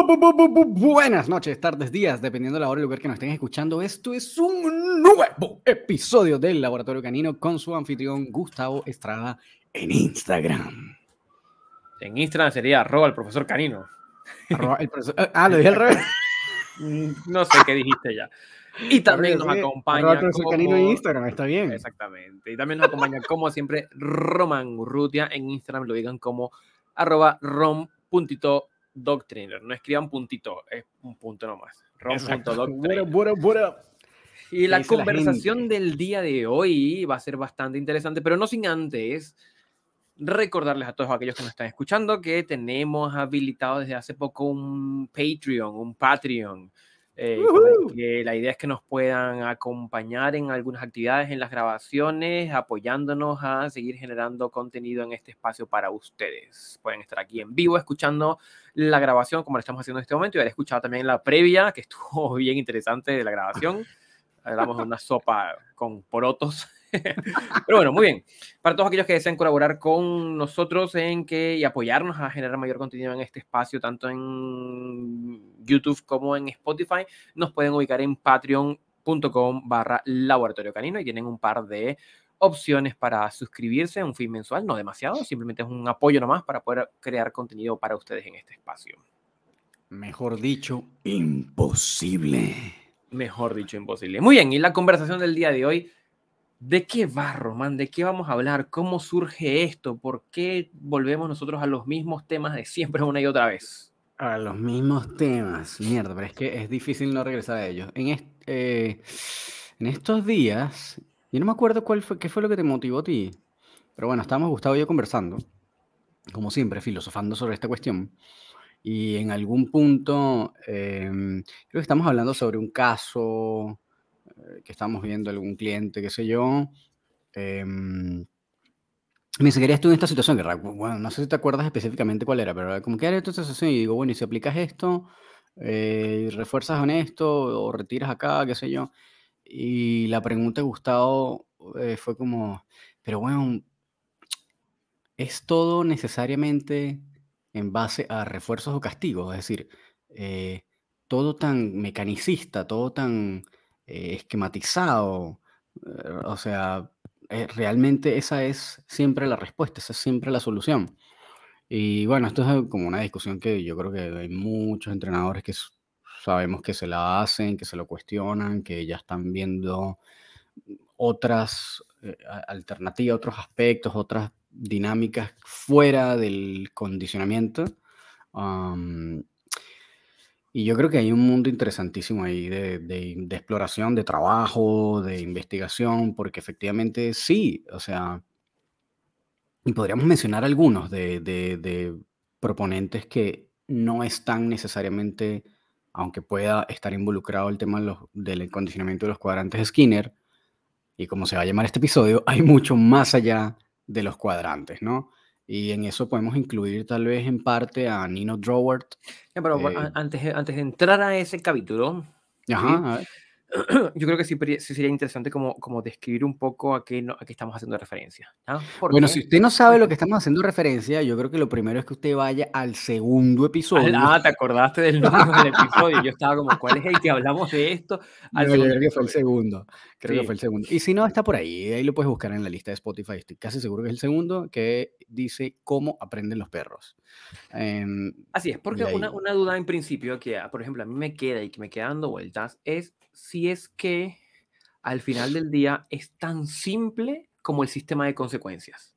Buenas noches, tardes, días, dependiendo de la hora y lugar que nos estén escuchando. Esto es un nuevo episodio del Laboratorio Canino con su anfitrión Gustavo Estrada en Instagram. En Instagram sería arroba el profesor canino. ah, lo dije al revés. no sé qué dijiste ya. Y también nos acompaña. El profesor canino en Instagram, está bien. Exactamente. Y también nos acompaña, como siempre, Roman Urrutia. En Instagram lo digan como arroba rom.to Doctriner. No escriban puntito, es un punto nomás. Y la conversación del día de hoy va a ser bastante interesante, pero no sin antes recordarles a todos aquellos que nos están escuchando que tenemos habilitado desde hace poco un Patreon, un Patreon. Eh, que la idea es que nos puedan acompañar en algunas actividades, en las grabaciones, apoyándonos a seguir generando contenido en este espacio para ustedes. Pueden estar aquí en vivo escuchando la grabación como lo estamos haciendo en este momento y haber escuchado también la previa, que estuvo bien interesante de la grabación. Hablamos de una sopa con porotos Pero bueno, muy bien. Para todos aquellos que deseen colaborar con nosotros en que y apoyarnos a generar mayor contenido en este espacio, tanto en YouTube como en Spotify, nos pueden ubicar en patreon.com barra laboratorio canino y tienen un par de opciones para suscribirse, un fin mensual, no demasiado, simplemente es un apoyo nomás para poder crear contenido para ustedes en este espacio. Mejor dicho, imposible. Mejor dicho, imposible. Muy bien, y la conversación del día de hoy ¿De qué va, Román? ¿De qué vamos a hablar? ¿Cómo surge esto? ¿Por qué volvemos nosotros a los mismos temas de siempre una y otra vez? A los mismos temas, mierda, pero es que es difícil no regresar a ellos. En, eh, en estos días, yo no me acuerdo cuál fue, qué fue lo que te motivó a ti, pero bueno, estábamos Gustavo y yo conversando, como siempre, filosofando sobre esta cuestión. Y en algún punto, em, creo que estamos hablando sobre un caso eh, que estamos viendo algún cliente, qué sé yo, eh, me dice, querías tú en esta situación, que bueno, no sé si te acuerdas específicamente cuál era, pero como que era esta situación y digo, bueno, y si aplicas esto, eh, refuerzas en esto o retiras acá, qué sé yo. Y la pregunta de Gustavo eh, fue como, pero bueno, ¿es todo necesariamente en base a refuerzos o castigos? Es decir, todo tan mecanicista, todo tan eh, esquematizado. Eh, o sea, eh, realmente esa es siempre la respuesta, esa es siempre la solución. Y bueno, esto es como una discusión que yo creo que hay muchos entrenadores que sabemos que se la hacen, que se lo cuestionan, que ya están viendo otras alternativas, otros aspectos, otras dinámicas fuera del condicionamiento. Y yo creo que hay un mundo interesantísimo ahí de, exploración, de trabajo, de investigación, porque efectivamente sí, o sea, y podríamos mencionar algunos de, proponentes que no están necesariamente, aunque pueda estar involucrado el tema del condicionamiento de los cuadrantes de Skinner, y como se va a llamar este episodio, hay mucho más allá de los cuadrantes, ¿no? Y en eso podemos incluir tal vez en parte a Nino Drowert. pero eh, antes, antes de entrar a ese capítulo, Ajá, yo creo que sí, sería interesante como, como describir un poco a qué, no, a qué estamos haciendo referencia. Bueno, si usted no sabe lo que estamos haciendo referencia, yo creo que lo primero es que usted vaya al segundo episodio. Ah, te acordaste del del episodio. Yo estaba como, ¿cuál es el que hablamos de esto? Al no, creo que fue el segundo. Creo que fue el segundo. Y si no, está por ahí. Ahí lo puedes buscar en la lista de Spotify. Estoy casi seguro que es el segundo, que dice cómo aprenden los perros. Em, Así es, porque una, una duda en principio que, por ejemplo, a mí me queda y que me queda dando vueltas es si es que al final del día es tan simple como el sistema de consecuencias.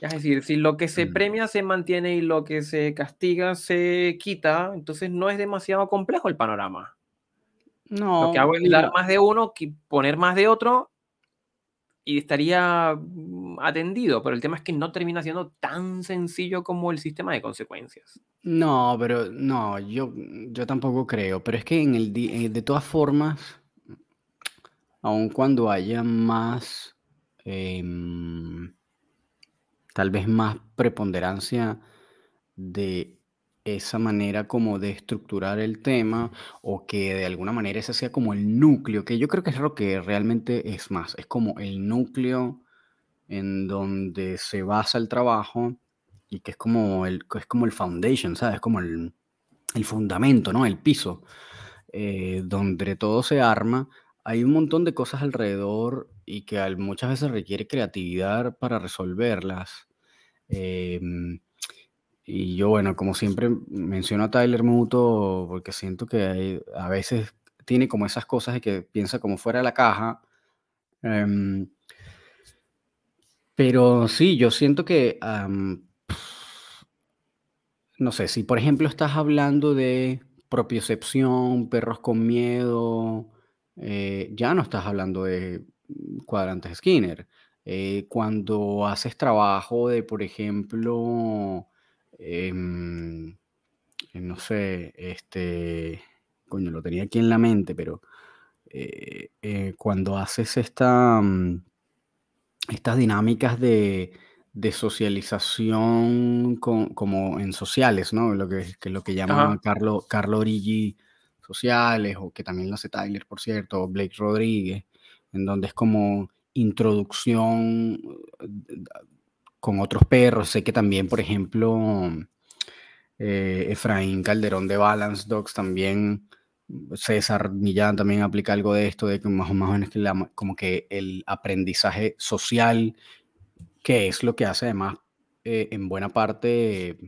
Es decir, si lo que se mm. premia se mantiene y lo que se castiga se quita, entonces no es demasiado complejo el panorama. No. Lo que hago es dar más de uno, poner más de otro y estaría mm, atendido, pero el tema es que no termina siendo tan sencillo como el sistema de consecuencias. No, pero no, yo, yo tampoco creo, pero es que en el, eh, de todas formas, aun cuando haya más, em, tal vez más preponderancia de esa manera como de estructurar el tema o que de alguna manera ese sea como el núcleo, que yo creo que es lo que realmente es más, es como el núcleo en donde se basa el trabajo y que es como el, es como el foundation, ¿sabes? Como el, el fundamento, ¿no? El piso, eh, donde todo se arma, hay un montón de cosas alrededor y que muchas veces requiere creatividad para resolverlas. Em, y yo, bueno, como siempre menciono a Tyler Muto porque siento que a veces tiene como esas cosas de que piensa como fuera de la caja. Em, pero sí, yo siento que no sé, si por ejemplo estás hablando de propiocepción, perros con miedo, eh, ya no estás hablando de cuadrantes Skinner. Eh, cuando haces trabajo de, por ejemplo, em, no sé, este, coño, lo tenía aquí en la mente, pero eh, cuando haces esta, mm, estas dinámicas de de socialización como en sociales, ¿no? Lo que, que lo que llama Carlo, Carlo Origi sociales, o que también lo hace Tyler, por cierto, o Blake Rodríguez, en donde es como introducción eh, con otros perros. Sé que también, por ejemplo, eh, Efraín Calderón de Balance Dogs también, César Millán también aplica algo de esto, de que más o menos que como que el aprendizaje social que es lo que hace además eh, en buena parte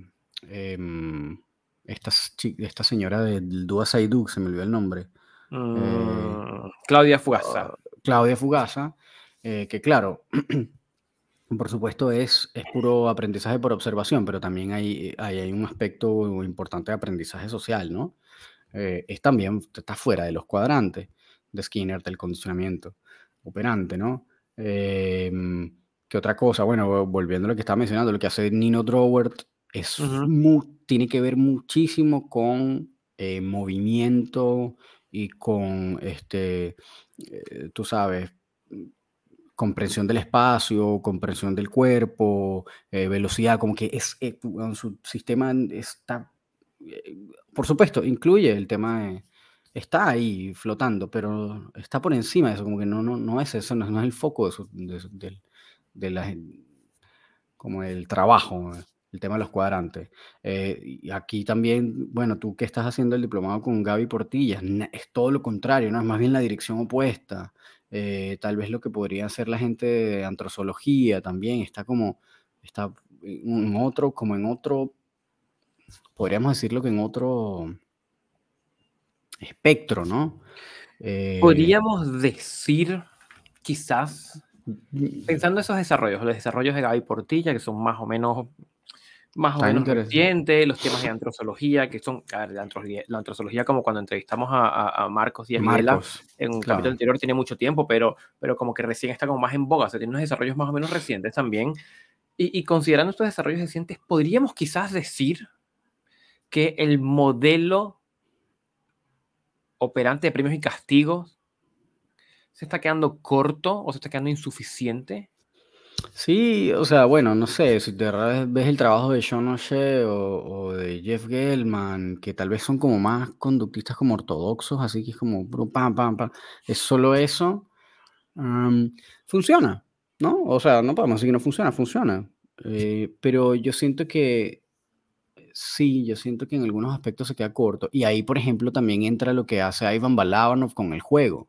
em, esta, esta, señora del Dua Saiduk, se me olvidó el nombre. Eh, mm, Claudia Fugaza. Claudia Fugaza, eh, que claro, por supuesto es, es puro aprendizaje por observación, pero también hay, hay, hay un aspecto importante de aprendizaje social, ¿no? es también, está fuera de los cuadrantes de Skinner, del condicionamiento operante, ¿no? Em, ¿Qué otra cosa? Bueno, volviendo a lo que estaba mencionando, lo que hace Nino Drowert es tiene que ver muchísimo con eh, movimiento y con, este, eh, tú sabes, comprensión del espacio, comprensión del cuerpo, eh, velocidad, como que es, su sistema está, por supuesto, incluye el tema de, está ahí flotando, pero está por encima de eso, como que no, no, no es eso, no, es el foco de, del, de la, como el trabajo, el tema de los cuadrantes. Eh, y aquí también, bueno, tú que estás haciendo el diplomado con Gaby Portilla, es todo lo contrario, ¿no? Es más bien la dirección opuesta. Eh, tal vez lo que podría hacer la gente de antrozoología también está como, está en otro, como en otro, podríamos decirlo que en otro espectro, ¿no? Eh, podríamos decir, quizás, Pensando en esos desarrollos, los desarrollos de Gaby Portilla, que son más o menos más o menos recientes, los temas de antrozoología, que son, a ver, la antrozoología, como cuando entrevistamos a, a Marcos y a Marcos, en un capítulo anterior tiene mucho tiempo, pero, pero como que recién está como más en boga, o sea, tiene unos desarrollos más o menos recientes también. Y, y considerando estos desarrollos recientes, podríamos quizás decir que el modelo operante de premios y castigos se está quedando corto o se está quedando insuficiente? Sí, o sea, bueno, no sé, si te ves el trabajo de Sean O'Shea o, de Jeff Gellman, que tal vez son como más conductistas como ortodoxos, así que es como pam, pam, pam, es solo eso, funciona, ¿no? O sea, no podemos decir que no funciona, funciona. Eh, pero yo siento que sí, yo siento que en algunos aspectos se queda corto. Y ahí, por ejemplo, también entra lo que hace Ivan Balabanov con el juego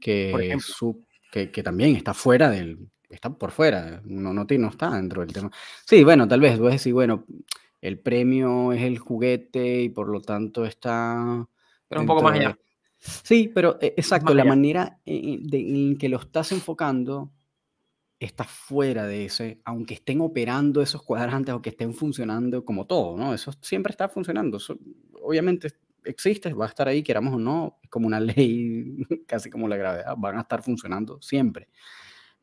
que, su, que, que, también está fuera del, está por fuera, no, no, no está dentro del tema. Sí, bueno, tal vez, a decir, bueno, el premio es el juguete y por lo tanto está... Pero un poco más allá. Sí, pero e, exacto, la manera en que lo estás enfocando está fuera de ese, aunque estén operando esos cuadrantes o que estén funcionando como todo, ¿no? Eso siempre está funcionando. obviamente existe, va a estar ahí, queramos o no, es como una ley, casi como la gravedad, van a estar funcionando siempre.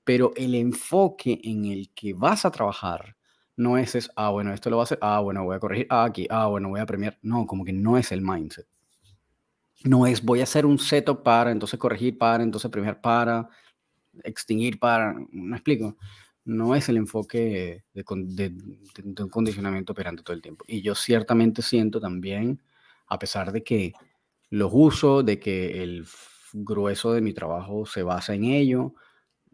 Pero el enfoque en el que vas a trabajar no es, es ah, bueno, esto lo va a hacer, ah, bueno, voy a corregir, ah, aquí, ah, bueno, voy a premiar. No, como que no es el mindset. No es voy a hacer un setup para, entonces corregir para, entonces premiar para, extinguir para, ¿me explico? No es el enfoque de, de, de un condicionamiento operante todo el tiempo. Y yo ciertamente siento también a pesar de que los uso, de que el grueso de mi trabajo se basa en ello,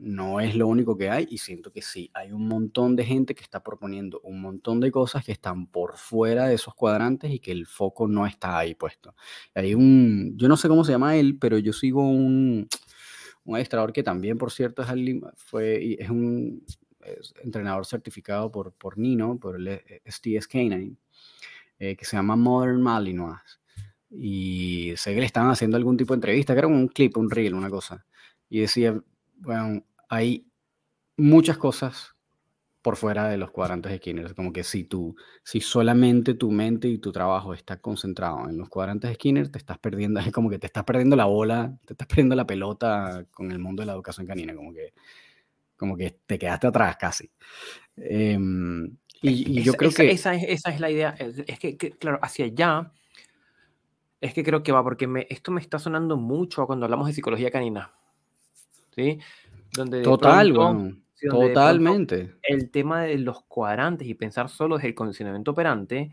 no es lo único que hay y siento que sí, hay un montón de gente que está proponiendo un montón de cosas que están por fuera de esos cuadrantes y que el foco no está ahí puesto. Hay un, yo no sé cómo se llama él, pero yo sigo un, un administrador que también, por cierto, es, fue, es un entrenador certificado por, por Nino, por el STS Canine, eh, que se llama Modern Malinois. Y sé que le estaban haciendo algún tipo de entrevista, que era un clip, un reel, una cosa. Y decía, bueno, hay muchas cosas por fuera de los cuadrantes de Skinner. Como que si tú, si solamente tu mente y tu trabajo está concentrado en los cuadrantes de Skinner, te estás perdiendo, es como que te estás perdiendo la bola, te estás perdiendo la pelota con el mundo de la educación canina, como que, como que te quedaste atrás casi. Em, y, yo creo que... Esa es, esa es la idea, es que, claro, hacia allá, es que creo que va, porque me, esto me está sonando mucho cuando hablamos de psicología canina. ¿Sí? Donde Total, totalmente. El tema de los cuadrantes y pensar solo desde el condicionamiento operante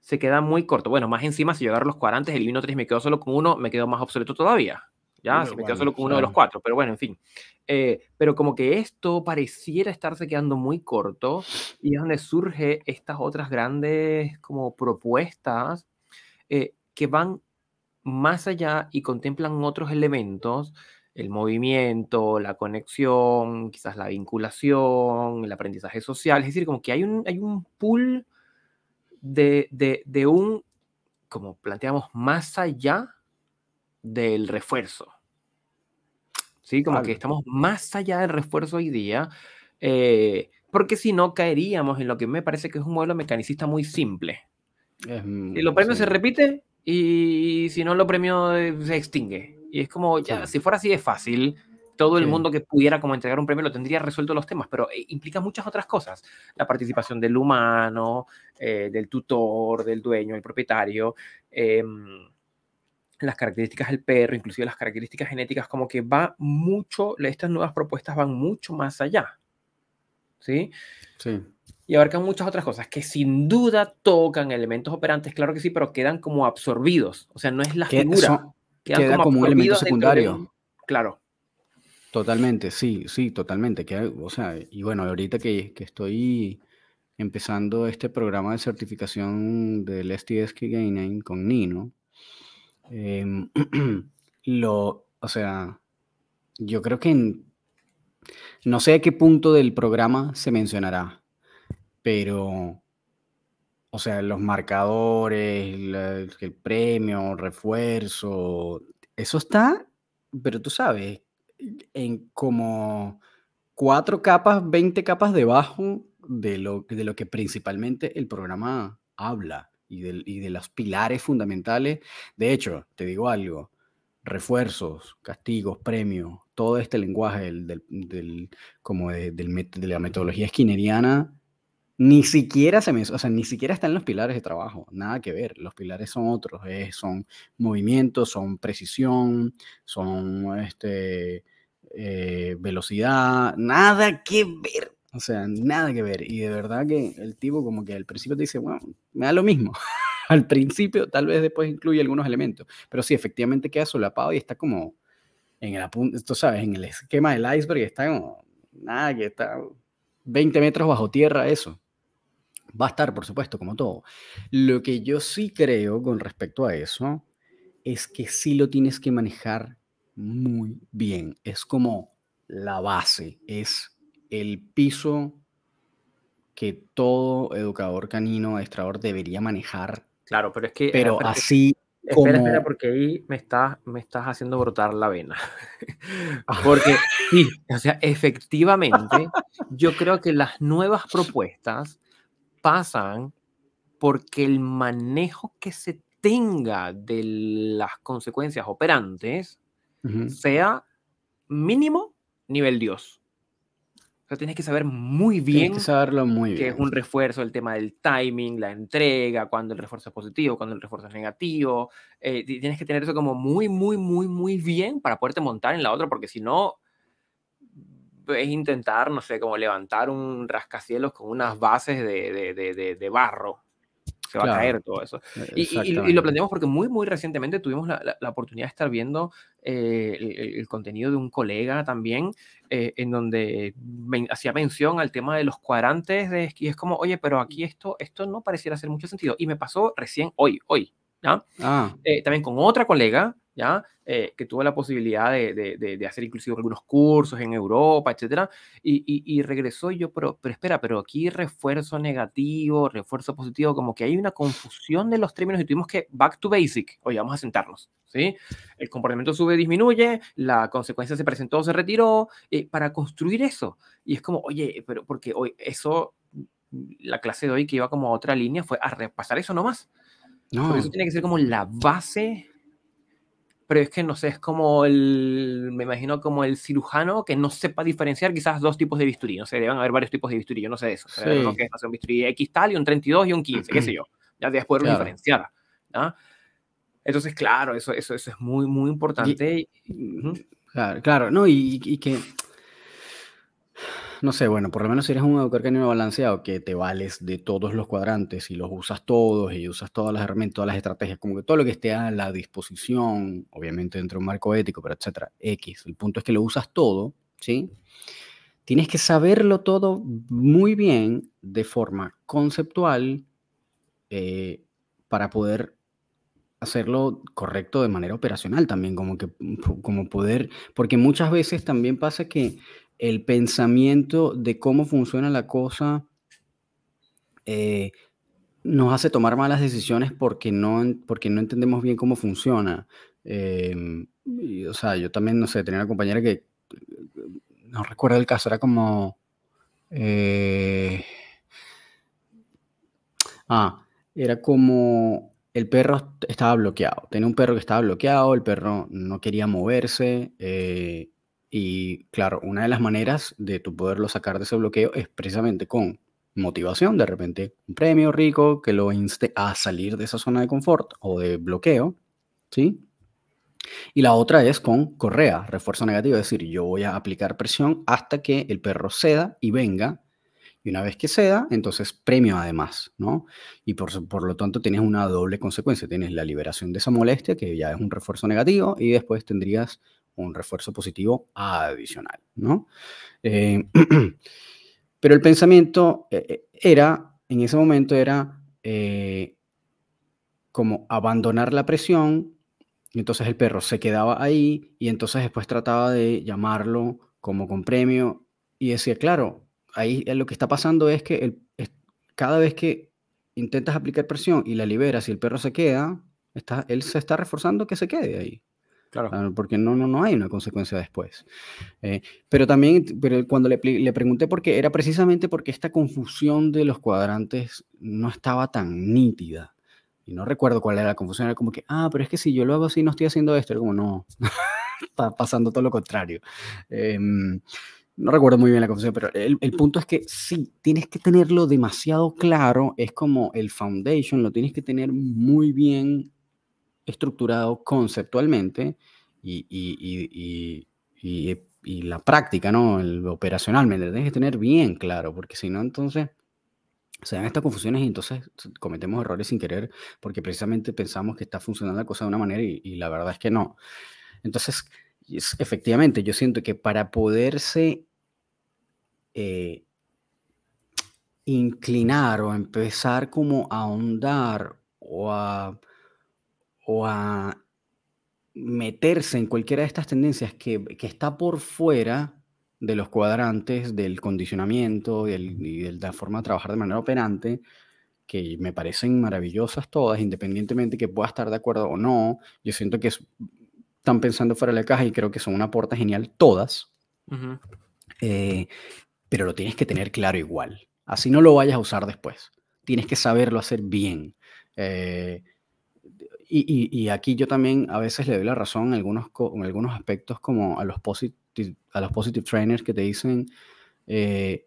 se queda muy corto. Bueno, más encima, si yo agarro los cuadrantes, elimino tres y me quedo solo con uno, me quedo más obsoleto todavía. Ya, si me quedo solo con uno de los cuatro, pero bueno, en fin. Eh, pero como que esto pareciera estarse quedando muy corto y es donde surge estas otras grandes como propuestas eh, que van más allá y contemplan otros elementos el movimiento, la conexión, quizás la vinculación, el aprendizaje social. Es decir, como que hay un, hay un pool de, de, un, como planteamos, más allá del refuerzo. ¿Sí? Como que estamos más allá del refuerzo hoy día, eh, porque si no caeríamos en lo que me parece que es un modelo mecanicista muy simple. si lo premio se repite y si no lo premio se extingue. Y es como, ya, si fuera así de fácil, todo el mundo que pudiera como entregar un premio lo tendría resuelto los temas, pero eh, implica muchas otras cosas. La participación del humano, eh, del tutor, del dueño, el propietario, em, las características del perro, inclusive las características genéticas, como que va mucho, estas nuevas propuestas van mucho más allá. ¿Sí? Sí. Y abarcan muchas otras cosas que sin duda tocan elementos operantes, claro que sí, pero quedan como absorbidos. O sea, no es la figura queda como, un elemento secundario. Claro. Totalmente, sí, sí, totalmente. o sea, y bueno, ahorita que, que, estoy empezando este programa de certificación del STS Gaming con Nino, em, lo, o sea, yo creo que no sé a qué punto del programa se mencionará, pero o sea, los marcadores, el, premio, refuerzo, eso está, pero tú sabes, en como cuatro capas, 20 capas debajo de lo, de lo que principalmente el programa habla y de, y de los pilares fundamentales. De hecho, te digo algo, refuerzos, castigos, premios, todo este lenguaje del, del, como de, de, la metodología skinneriana ni siquiera se me, o sea, ni siquiera están los pilares de trabajo, nada que ver. Los pilares son otros, eh, son movimientos, son precisión, son este, eh, velocidad, nada que ver. O sea, nada que ver. Y de verdad que el tipo como que al principio te dice, bueno, me da lo mismo. al principio, tal vez después incluye algunos elementos, pero sí, efectivamente queda solapado y está como en el tú sabes, en el esquema del iceberg está como, nada, que está 20 metros bajo tierra eso. Va a estar, por supuesto, como todo. Lo que yo sí creo con respecto a eso es que sí lo tienes que manejar muy bien. Es como la base, es el piso que todo educador canino estrador debería manejar. Claro, pero es que... Pero así Espera, espera, porque ahí me estás, me estás haciendo brotar la vena. porque sí, o sea, efectivamente, yo creo que las nuevas propuestas pasan porque el manejo que se tenga de las consecuencias operantes sea mínimo nivel Dios. O sea, tienes que saber muy bien que saberlo muy que es un refuerzo, el tema del timing, la entrega, cuando el refuerzo es positivo, cuando el refuerzo es negativo. Eh, tienes que tener eso como muy, muy, muy, muy bien para poderte montar en la otra, porque si no, es intentar, no sé, como levantar un rascacielos con unas bases de, de, de, de barro. se va a caer todo eso. Y, lo planteamos porque muy, muy recientemente tuvimos la, la, oportunidad de estar viendo eh, el, contenido de un colega también, eh, en donde hacía mención al tema de los cuadrantes, de, y es como, oye, pero aquí esto, esto no pareciera hacer mucho sentido. Y me pasó recién hoy, hoy, ¿ya? Ah. también con otra colega, ¿ya? Eh, que tuvo la posibilidad de, de, de, hacer inclusive algunos cursos en Europa, etcétera, y, y, regresó y yo, pero, pero espera, pero aquí refuerzo negativo, refuerzo positivo, como que hay una confusión de los términos y tuvimos que back to basic, oye, vamos a sentarnos, ¿sí? El comportamiento sube, disminuye, la consecuencia se presentó, se retiró, eh, para construir eso. Y es como, oye, pero porque hoy eso, la clase de hoy que iba como a otra línea fue a repasar eso nomás. No. eso tiene que ser como la base pero es que no sé, es como el, me imagino como el cirujano que no sepa diferenciar quizás dos tipos de bisturí, no sé, deben haber varios tipos de bisturí, yo no sé eso, sí. que es un bisturí X tal y un 32 y un 15, qué sé yo, ya después claro. diferenciar, Entonces, claro, eso, eso, eso es muy, muy importante. Claro, claro, no, y, y que no sé, bueno, por lo menos si eres un educador canino balanceado, que te vales de todos los cuadrantes y los usas todos y usas todas las herramientas, todas las estrategias, como que todo lo que esté a la disposición, obviamente dentro de un marco ético, pero etcétera, X. El punto es que lo usas todo, ¿sí? Tienes que saberlo todo muy bien de forma conceptual eh, para poder hacerlo correcto de manera operacional también, como que como poder, porque muchas veces también pasa que el pensamiento de cómo funciona la cosa eh, nos hace tomar malas decisiones porque no, porque no entendemos bien cómo funciona. Em, o sea, yo también, no sé, tenía una compañera que, no recuerdo el caso, era como... Eh, ah, era como el perro estaba bloqueado. Tenía un perro que estaba bloqueado, el perro no quería moverse. Eh, y claro, una de las maneras de tu poderlo sacar de ese bloqueo es precisamente con motivación, de repente un premio rico que lo inste a salir de esa zona de confort o de bloqueo, ¿sí? Y la otra es con correa, refuerzo negativo, es decir, yo voy a aplicar presión hasta que el perro ceda y venga. Y una vez que ceda, entonces premio además, ¿no? Y por, por lo tanto tienes una doble consecuencia. Tienes la liberación de esa molestia, que ya es un refuerzo negativo, y después tendrías un refuerzo positivo adicional, ¿no? Eh, pero el pensamiento eh, eh, era, en ese momento era como abandonar la presión, y entonces el perro se quedaba ahí y entonces después trataba de llamarlo como con premio y decía, claro, ahí lo que está pasando es que cada vez que intentas aplicar presión y la liberas y el perro se queda, está, él se está reforzando que se quede ahí. Claro. Ah, porque no, no, no hay una consecuencia después. Eh, pero también, pero cuando le, le, pregunté por qué, era precisamente porque esta confusión de los cuadrantes no estaba tan nítida. Y no recuerdo cuál era la confusión, era como que, ah, pero es que si yo lo hago así, no estoy haciendo esto. Era como, no, está pasando todo lo contrario. Em, no recuerdo muy bien la confusión, pero el, el, punto es que sí, tienes que tenerlo demasiado claro. Es como el foundation, lo tienes que tener muy bien estructurado conceptualmente y, y, y, y la práctica, ¿no? El operacionalmente, tienes que tener bien claro, porque si no, entonces se dan estas confusiones y entonces cometemos errores sin querer porque precisamente pensamos que está funcionando la cosa de una manera y, la verdad es que no. Entonces, efectivamente, yo siento que para poderse eh, inclinar o empezar como a ahondar o a o a meterse en cualquiera de estas tendencias que, está por fuera de los cuadrantes del condicionamiento y, de la forma de trabajar de manera operante, que me parecen maravillosas todas, independientemente que pueda estar de acuerdo o no. Yo siento que están pensando fuera de la caja y creo que son una aporte genial todas, eh, pero lo tienes que tener claro igual. Así no lo vayas a usar después. Tienes que saberlo hacer bien. Eh, y, aquí yo también a veces le doy la razón en algunos, en algunos aspectos como a los, positive, a los positive trainers que te dicen, eh,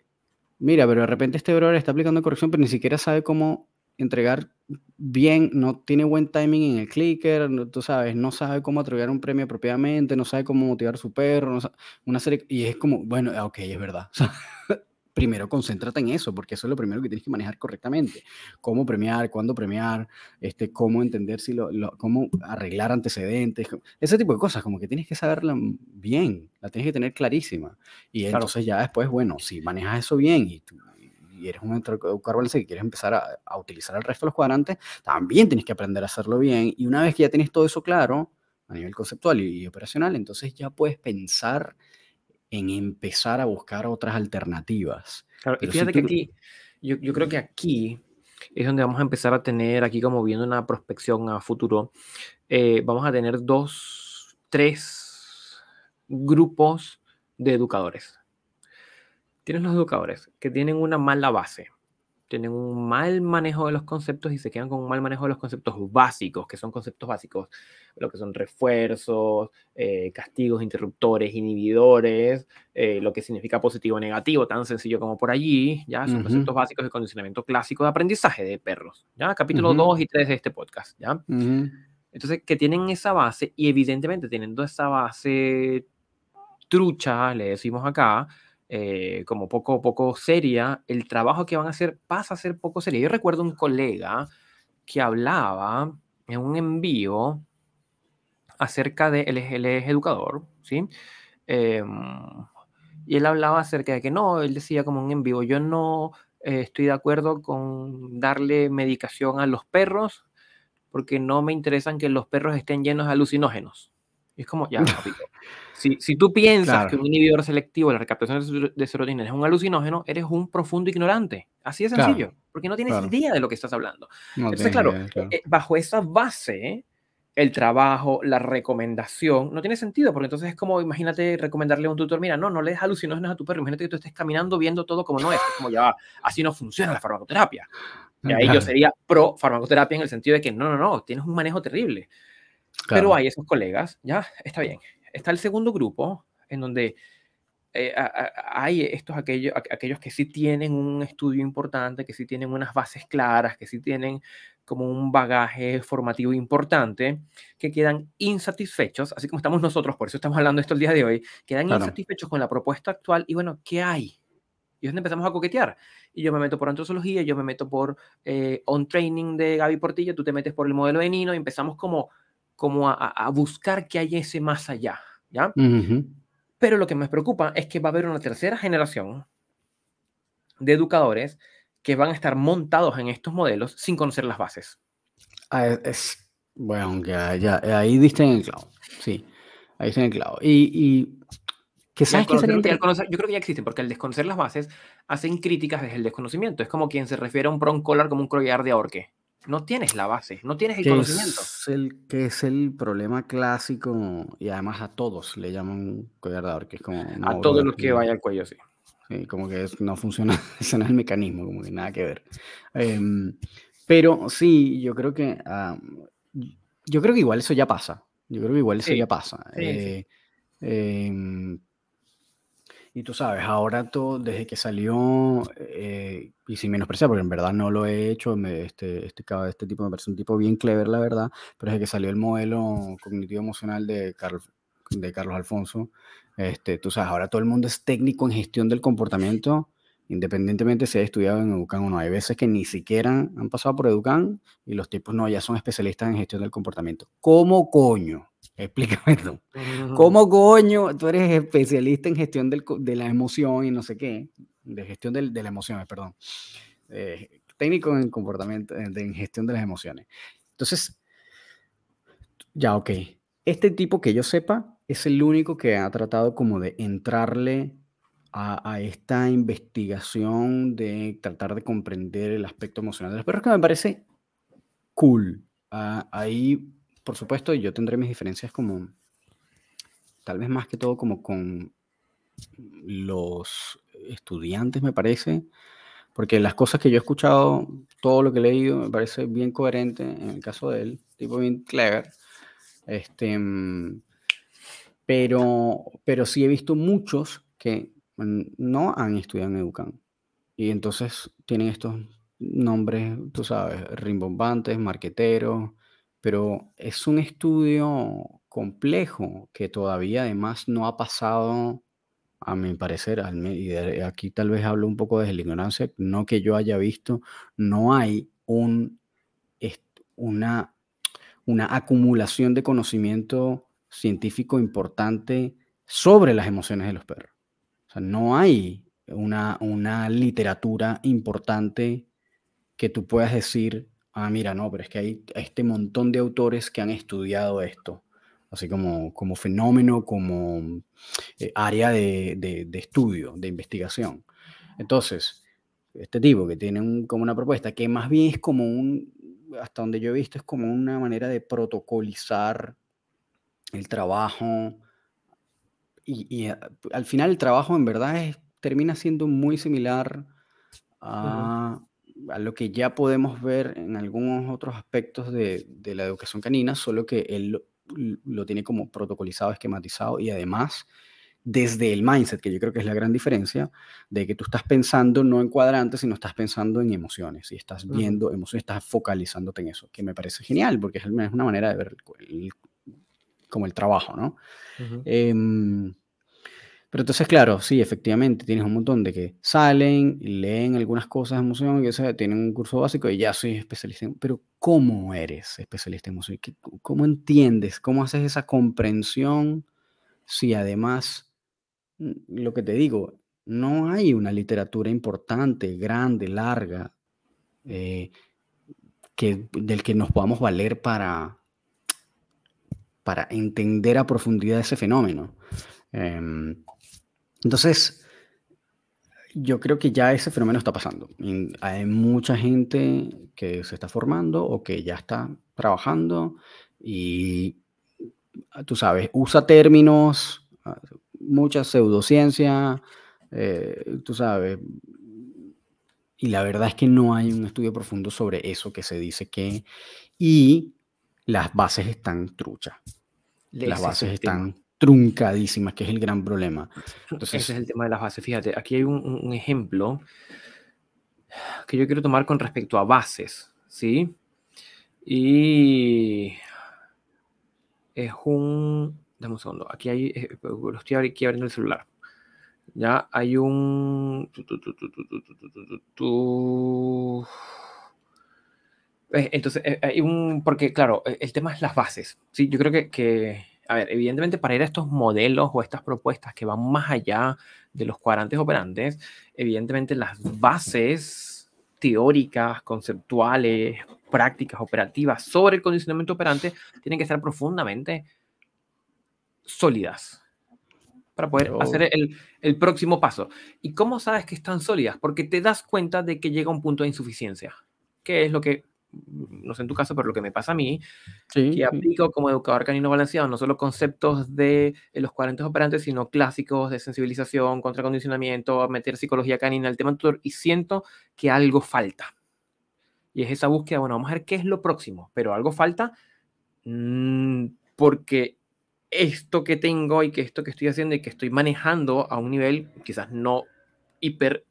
mira, pero de repente este brother está aplicando corrección, pero ni siquiera sabe cómo entregar bien, no tiene buen timing en el clicker, tú sabes, no sabe cómo entregar un premio apropiadamente, no sabe cómo motivar a su perro, una serie, y es como, bueno, ah, ok, es verdad. primero concéntrate en eso, porque eso es lo primero que tienes que manejar correctamente. Cómo premiar, cuándo premiar, este, cómo entender si lo, cómo arreglar antecedentes, ese tipo de cosas, como que tienes que saberla bien, la tienes que tener clarísima. Y entonces ya después, bueno, si manejas eso bien y, y eres un educador balance que quieres empezar a, a, utilizar el resto de los cuadrantes, también tienes que aprender a hacerlo bien. Y una vez que ya tienes todo eso claro, a nivel conceptual y, operacional, entonces ya puedes pensar en empezar a buscar otras alternativas. Claro, y fíjate que aquí, yo, yo, creo que aquí es donde vamos a empezar a tener, aquí como viendo una prospección a futuro, eh, vamos a tener dos, tres grupos de educadores. Tienes los educadores que tienen una mala base, tienen un mal manejo de los conceptos y se quedan con un mal manejo de los conceptos básicos, que son conceptos básicos, lo que son refuerzos, eh, castigos, interruptores, inhibidores, eh, lo que significa positivo o negativo, tan sencillo como por allí, ya son conceptos básicos de condicionamiento clásico de aprendizaje de perros, ya capítulo 2 y 3 de este podcast, ya. Entonces, que tienen esa base y evidentemente teniendo esa base trucha, le decimos acá, eh, como poco, poco seria, el trabajo que van a hacer pasa a ser poco serio. Yo recuerdo un colega que hablaba en un envío acerca de, él es, educador, ¿sí? Em, y él hablaba acerca de que no, él decía como un envío, yo no eh, estoy de acuerdo con darle medicación a los perros porque no me interesan que los perros estén llenos de alucinógenos. Es como, ya, Si, si tú piensas que un inhibidor selectivo de la recaptación de serotonina es un alucinógeno, eres un profundo ignorante. Así de sencillo, porque no tienes idea de lo que estás hablando. Entonces, claro, eh, bajo esa base, el trabajo, la recomendación, no tiene sentido, porque entonces es como, imagínate recomendarle a un tutor, mira, no, no le des alucinógenos a tu perro, imagínate que tú estés caminando viendo todo como no es, es como ya, así no funciona la farmacoterapia. Y ahí yo sería pro farmacoterapia en el sentido de que no, no, no, tienes un manejo terrible. Pero hay esos colegas, ya, está bien, está el segundo grupo, en donde eh, hay estos aquellos, aquellos que sí tienen un estudio importante, que sí tienen unas bases claras, que sí tienen como un bagaje formativo importante, que quedan insatisfechos, así como estamos nosotros, por eso estamos hablando de esto el día de hoy, quedan insatisfechos con la propuesta actual y bueno, ¿qué hay? Y es donde empezamos a coquetear. Y yo me meto por antrozoología, yo me meto por eh, on training de Gaby Portillo, tú te metes por el modelo de Nino y empezamos como como a, buscar que hay ese más allá, ¿ya? Pero lo que me preocupa es que va a haber una tercera generación de educadores que van a estar montados en estos modelos sin conocer las bases. Ah, es, bueno, ya, ahí diste en el clavo. Sí, ahí diste en el clavo. Y, y que sabes que sería yo creo que ya existen, porque al desconocer las bases hacen críticas desde el desconocimiento. Es como quien se refiere a un broncollar como un collar de ahorque no tienes la base, no tienes el conocimiento. Es el, que es el problema clásico y además a todos le llaman collar que es como... a todos los que vaya al cuello, sí. Sí, como que no funciona, ese no es el mecanismo, como que nada que ver. Em, pero sí, yo creo que... yo creo que igual eso ya pasa. Yo creo que igual eso ya pasa. Eh, em, y tú sabes, ahora todo, desde que salió, eh, y sin menospreciar, porque en verdad no lo he hecho, este, este, este tipo me parece un tipo bien clever, la verdad, pero desde que salió el modelo cognitivo-emocional de, de Carlos Alfonso, este, tú sabes, ahora todo el mundo es técnico en gestión del comportamiento, independientemente si ha estudiado en Educan o no. Hay veces que ni siquiera han pasado por Educan y los tipos no, ya son especialistas en gestión del comportamiento. ¿Cómo coño? Explícame tú. ¿Cómo coño tú eres especialista en gestión de la emoción y no sé qué? De gestión de, de la emoción, perdón. Eh, técnico en comportamiento, en gestión de las emociones. Entonces, ya, ok. Este tipo que yo sepa es el único que ha tratado como de entrarle a, esta investigación de tratar de comprender el aspecto emocional de los perros, que me parece cool. Ah, ahí, por supuesto, yo tendré mis diferencias como, tal vez más que todo como con los estudiantes, me parece, porque las cosas que yo he escuchado, todo lo que he leído, me parece bien coherente en el caso de él, tipo bien clever. Este, mm, pero, pero sí he visto muchos que no han estudiado en Educan. Y entonces tienen estos nombres, tú sabes, rimbombantes, marqueteros, pero es un estudio complejo que todavía además no ha pasado a mi parecer, y aquí tal vez hablo un poco desde la ignorancia, no que yo haya visto, no hay un, una, acumulación de conocimiento científico importante sobre las emociones de los perros. O sea, no hay una literatura importante que tú puedas decir, ah, mira, no, pero es que hay este montón de autores que han estudiado esto, así como, como fenómeno, como eh, área de, de, estudio, de investigación. Entonces, este tipo que tiene como una propuesta que más bien es como un, hasta donde yo he visto, es como una manera de protocolizar el trabajo. Y, eh, al final el trabajo en verdad termina siendo muy similar a, a, lo que ya podemos ver en algunos otros aspectos de, de la educación canina, solo que él lo, tiene como protocolizado, esquematizado y además desde el mindset, que yo creo que es la gran diferencia, de que tú estás pensando no en cuadrantes, sino estás pensando en emociones y estás viendo emociones, estás focalizándote en eso, que me parece genial porque es una manera de ver como el trabajo, ¿no? Em, pero entonces, claro, sí, efectivamente, tienes un montón de que salen, leen algunas cosas de emoción, que sea, tienen un curso básico y ya soy especialista en... Pero ¿cómo eres especialista en emoción? ¿Cómo entiendes? ¿Cómo haces esa comprensión si además, mm, lo que te digo, no hay una literatura importante, grande, larga, eh, que, del que nos podamos valer para, para entender a profundidad ese fenómeno. Em, entonces, yo creo que ya ese fenómeno está pasando. Hay mucha gente que se está formando o que ya está trabajando y, tú sabes, usa términos, mucha pseudociencia, eh, tú sabes, y la verdad es que no hay un estudio profundo sobre eso que se dice que, y las bases están truchas. Las bases están truncadísimas, que es el gran problema. Entonces, Ese es el tema de las bases. Fíjate, aquí hay un, ejemplo que yo quiero tomar con respecto a bases, ¿sí? Y es un... Dame un segundo. Aquí hay... Eh, estoy aquí abriendo el celular. Ya hay un... Entonces, eh, hay un... Porque, claro, el tema es las bases. Sí, yo creo que, que a ver, evidentemente para ir a estos modelos o estas propuestas que van más allá de los cuadrantes operantes, evidentemente las bases teóricas, conceptuales, prácticas, operativas sobre el condicionamiento operante tienen que estar profundamente sólidas para poder hacer el, el, próximo paso. ¿Y cómo sabes que están sólidas? Porque te das cuenta de que llega un punto de insuficiencia, que es lo que no sé en tu caso, pero lo que me pasa a mí, que aplico como educador canino balanceado no solo conceptos de los cuadrantes operantes, sino clásicos de sensibilización, contracondicionamiento, meter psicología canina al tema tutor, y siento que algo falta. Y es esa búsqueda, bueno, vamos a ver qué es lo próximo, pero algo falta mm, porque esto que tengo y que esto que estoy haciendo y que estoy manejando a un nivel quizás no hiper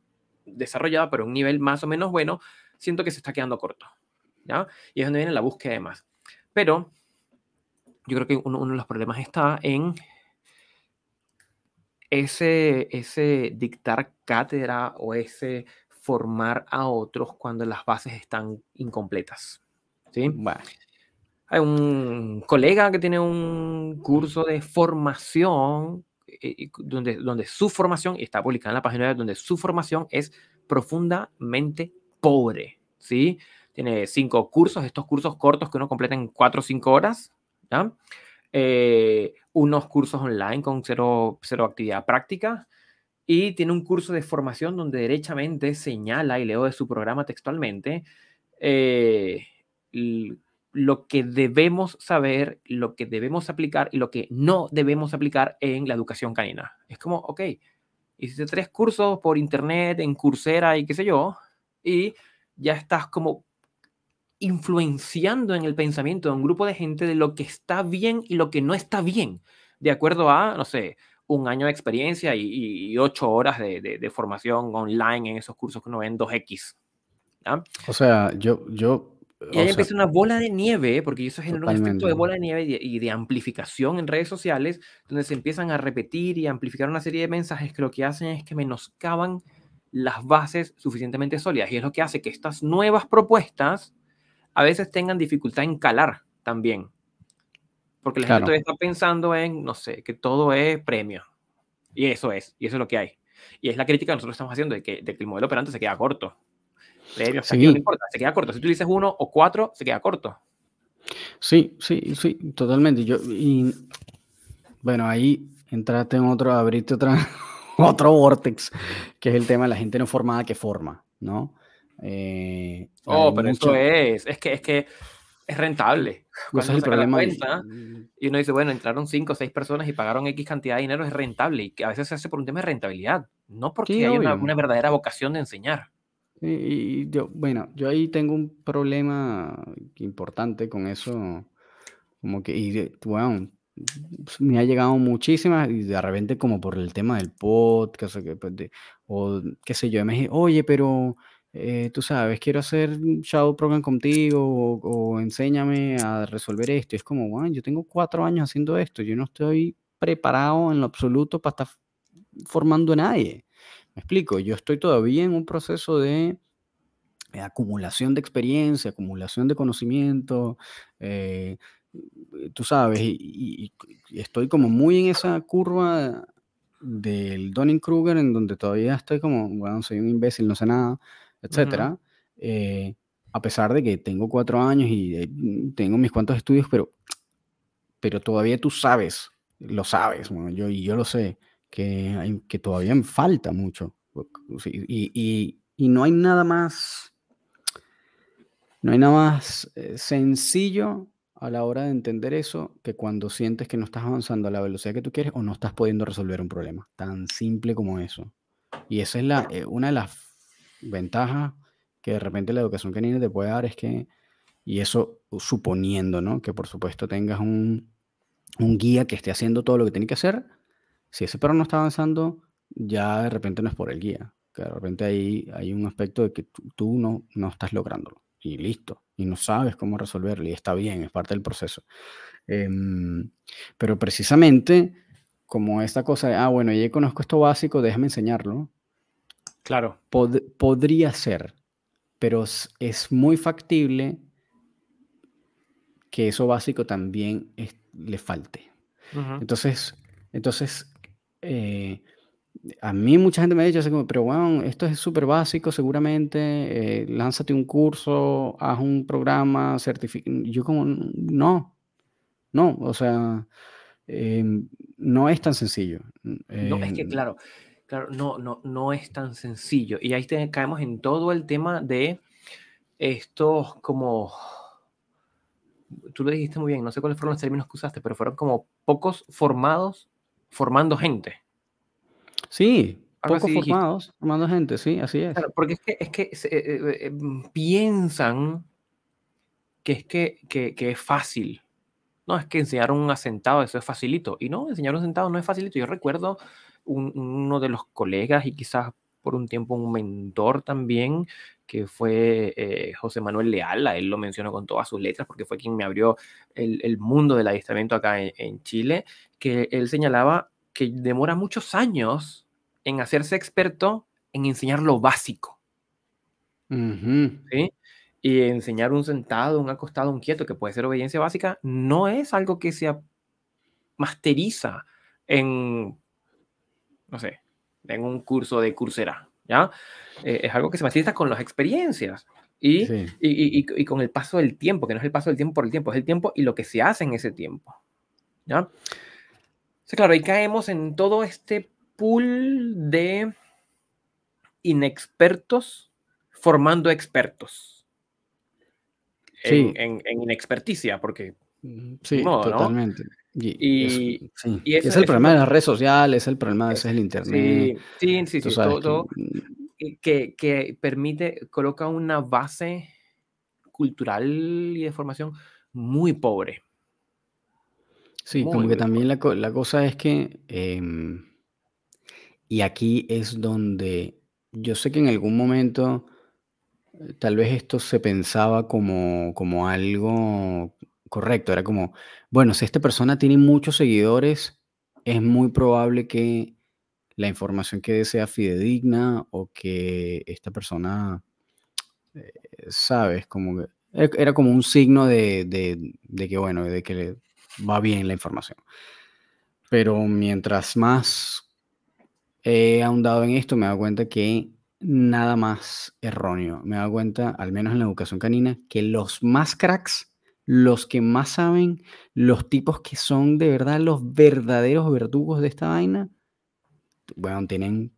desarrollado, pero un nivel más o menos bueno, siento que se está quedando corto. Y es donde viene la búsqueda de más. Pero yo creo que uno, de los problemas está en ese, ese dictar cátedra o ese formar a otros cuando las bases están incompletas. ¿sí? Hay un colega que tiene un curso de formación eh, donde, donde su formación, y está publicada en la página web, donde su formación es profundamente pobre, ¿sí? Tiene cinco cursos, estos cursos cortos que uno completa en cuatro o cinco horas. ¿ya? Eh, unos cursos online con cero, cero actividad práctica. Y tiene un curso de formación donde derechamente señala, y leo de su programa textualmente, eh, lo que debemos saber, lo que debemos aplicar y lo que no debemos aplicar en la educación canina. Es como, ok, hiciste tres cursos por internet, en Coursera y qué sé yo, y ya estás como influenciando en el pensamiento de un grupo de gente de lo que está bien y lo que no está bien, de acuerdo a, no sé, un año de experiencia y, ocho horas de, formación online en esos cursos que uno ve en 2X. O sea, yo, yo y ahí empieza una bola de nieve, porque eso genera un efecto de bola de nieve y de, amplificación en redes sociales, donde se empiezan a repetir y amplificar una serie de mensajes que lo que hacen es que menoscaban las bases suficientemente sólidas. Y es lo que hace que estas nuevas propuestas a veces tengan dificultad en calar también. Porque la gente todavía está pensando en, no sé, que todo es premio. Y eso es, y eso es lo que hay. Y es la crítica que nosotros estamos haciendo de que, de que el modelo operante se queda corto no importa, se queda corto. Si tú dices uno o cuatro, se queda corto. Sí, sí, sí, totalmente. Yo, y bueno, ahí entraste en otro, abriste otra, otro vortex, que es el tema de la gente no formada que forma, ¿no? Eh, oh, pero eso es, es que, es que es rentable. Cuando el problema. y uno dice, bueno, entraron cinco o seis personas y pagaron X cantidad de dinero, es rentable. Y que a veces se hace por un tema de rentabilidad, no porque hay una, una, verdadera vocación de enseñar. Y, yo, bueno, yo ahí tengo un problema importante con eso, como que, y bueno, me ha llegado muchísimas y de repente como por el tema del podcast o, pues, o qué sé yo, me dije, oye, pero eh, tú sabes, quiero hacer shadow program contigo o, enséñame a resolver esto. es como, bueno, yo tengo cuatro años haciendo esto, yo no estoy preparado en lo absoluto para estar formando a nadie. Me explico, yo estoy todavía en un proceso de eh, acumulación de experiencia, acumulación de conocimiento, eh, tú sabes, y, estoy como muy en esa curva del Donning-Kruger en donde todavía estoy como, bueno, soy un imbécil, no sé nada, etcétera. Eh, a pesar de que tengo cuatro años y tengo mis cuantos estudios, pero, pero todavía tú sabes, lo sabes, bueno, yo, y yo lo sé, que, hay, que todavía me falta mucho. Y, no hay nada más, no hay nada más eh, sencillo a la hora de entender eso que cuando sientes que no estás avanzando a la velocidad que tú quieres o no estás pudiendo resolver un problema. Tan simple como eso. Y esa es la, eh, una de las ventajas que de repente la educación canina te puede dar es que, y eso suponiendo, ¿no? Que por supuesto tengas un, un guía que esté haciendo todo lo que tiene que hacer, si ese perro no está avanzando, ya de repente no es por el guía, que de repente hay un aspecto de que tú, no, no estás lográndolo y listo, y no sabes cómo resolverlo y está bien, es parte del proceso. Em, pero precisamente como esta cosa de, ah, bueno, ya conozco esto básico, déjame enseñarlo. Claro. podría ser, pero es, muy factible que eso básico también le falte. Entonces, entonces eh, a mí mucha gente me ha dicho así como, pero bueno, esto es súper básico, seguramente, eh, lánzate un curso, haz un programa, certifica. Yo como, no, no, o sea, em, no es tan sencillo. No, es que em, claro, claro, no, no, no es tan sencillo. Y ahí caemos en todo el tema de estos como, tú lo dijiste muy bien, no sé cuáles fueron los términos que usaste, pero fueron como pocos formados formando gente. Sí, pocos formados, formando gente, sí, así es. porque es que, es que eh, eh, eh, piensan que es que, que, que, es fácil. No, es que enseñar un asentado, eso es facilito. Y no, enseñar un asentado no es facilito. Yo recuerdo uno de los colegas y quizás por un tiempo un mentor también, que fue José Manuel Leal, a él lo menciono con todas sus letras porque fue quien me abrió el, el mundo del adiestramiento acá en, en, Chile, que él señalaba que demora muchos años en hacerse experto en enseñar lo básico. ¿sí? Y enseñar un sentado, un acostado, un quieto, que puede ser obediencia básica, no es algo que se masteriza en, no sé, en un curso de cursera, ¿ya? Eh, es algo que se masteriza con las experiencias y, y, y, con el paso del tiempo, que no es el paso del tiempo por el tiempo, es el tiempo y lo que se hace en ese tiempo, ¿ya? claro, ahí caemos en todo este pool de inexpertos formando expertos. En, en, inexperticia, porque. Sí, totalmente. Y, es, el problema de las redes sociales, es el problema, ese es el internet. Sí, sí, sí, todo, que, que, permite, coloca una base cultural y de formación muy pobre. Sí, como que también la, cosa es que, em, y aquí es donde yo sé que en algún momento tal vez esto se pensaba como, como algo correcto. Era como, bueno, si esta persona tiene muchos seguidores, es muy probable que la información que sea fidedigna o que esta persona, eh, sabes, como e, era como un signo de, de, que, bueno, de que va bien la información. Pero mientras más he ahondado en esto, me he dado cuenta que nada más erróneo. Me he dado cuenta, al menos en la educación canina, que los más cracks, los que más saben, los tipos que son de verdad los verdaderos verdugos de esta vaina, bueno, tienen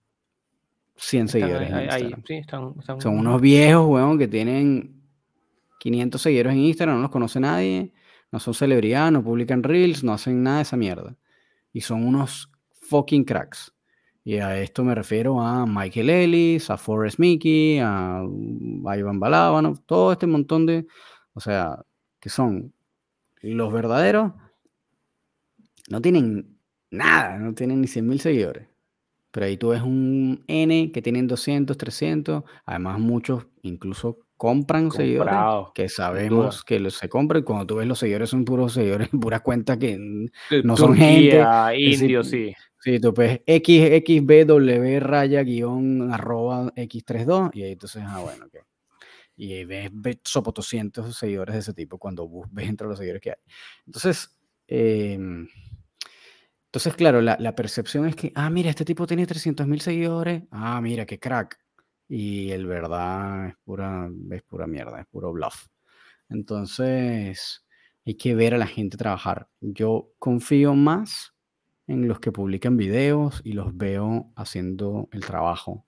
100 seguidores en Instagram. Son unos viejos, weón, que tienen 500 seguidores en Instagram, no los conoce nadie, no son celebridades, no publican reels, no hacen nada de esa mierda. Y son unos fucking cracks. Y a esto me refiero a Michael Ellis, a Forrest Mickey, a, Ivan Balávano, todo este montón de, o sea, que son los verdaderos, no tienen nada, no tienen ni 100.000 seguidores. Pero ahí tú ves un N que tienen 200, 300, además muchos incluso compran seguidores que sabemos que los, se compran. Cuando tú ves los seguidores son puros seguidores, puras cuentas que no son gente. Indios, sí. Sí, tú ves XXBW raya guion arroba X32 y ahí entonces, ah, bueno, ok. Y ves, ves 200 seguidores de ese tipo cuando ves entre los seguidores que hay. Entonces, eh, entonces, claro, la, percepción es que, ah, mira, este tipo tiene 300 mil seguidores, ah, mira, qué crack. Y el verdad es pura, es pura mierda, es puro bluff. Entonces, hay que ver a la gente trabajar. Yo confío más en los que publican videos y los veo haciendo el trabajo.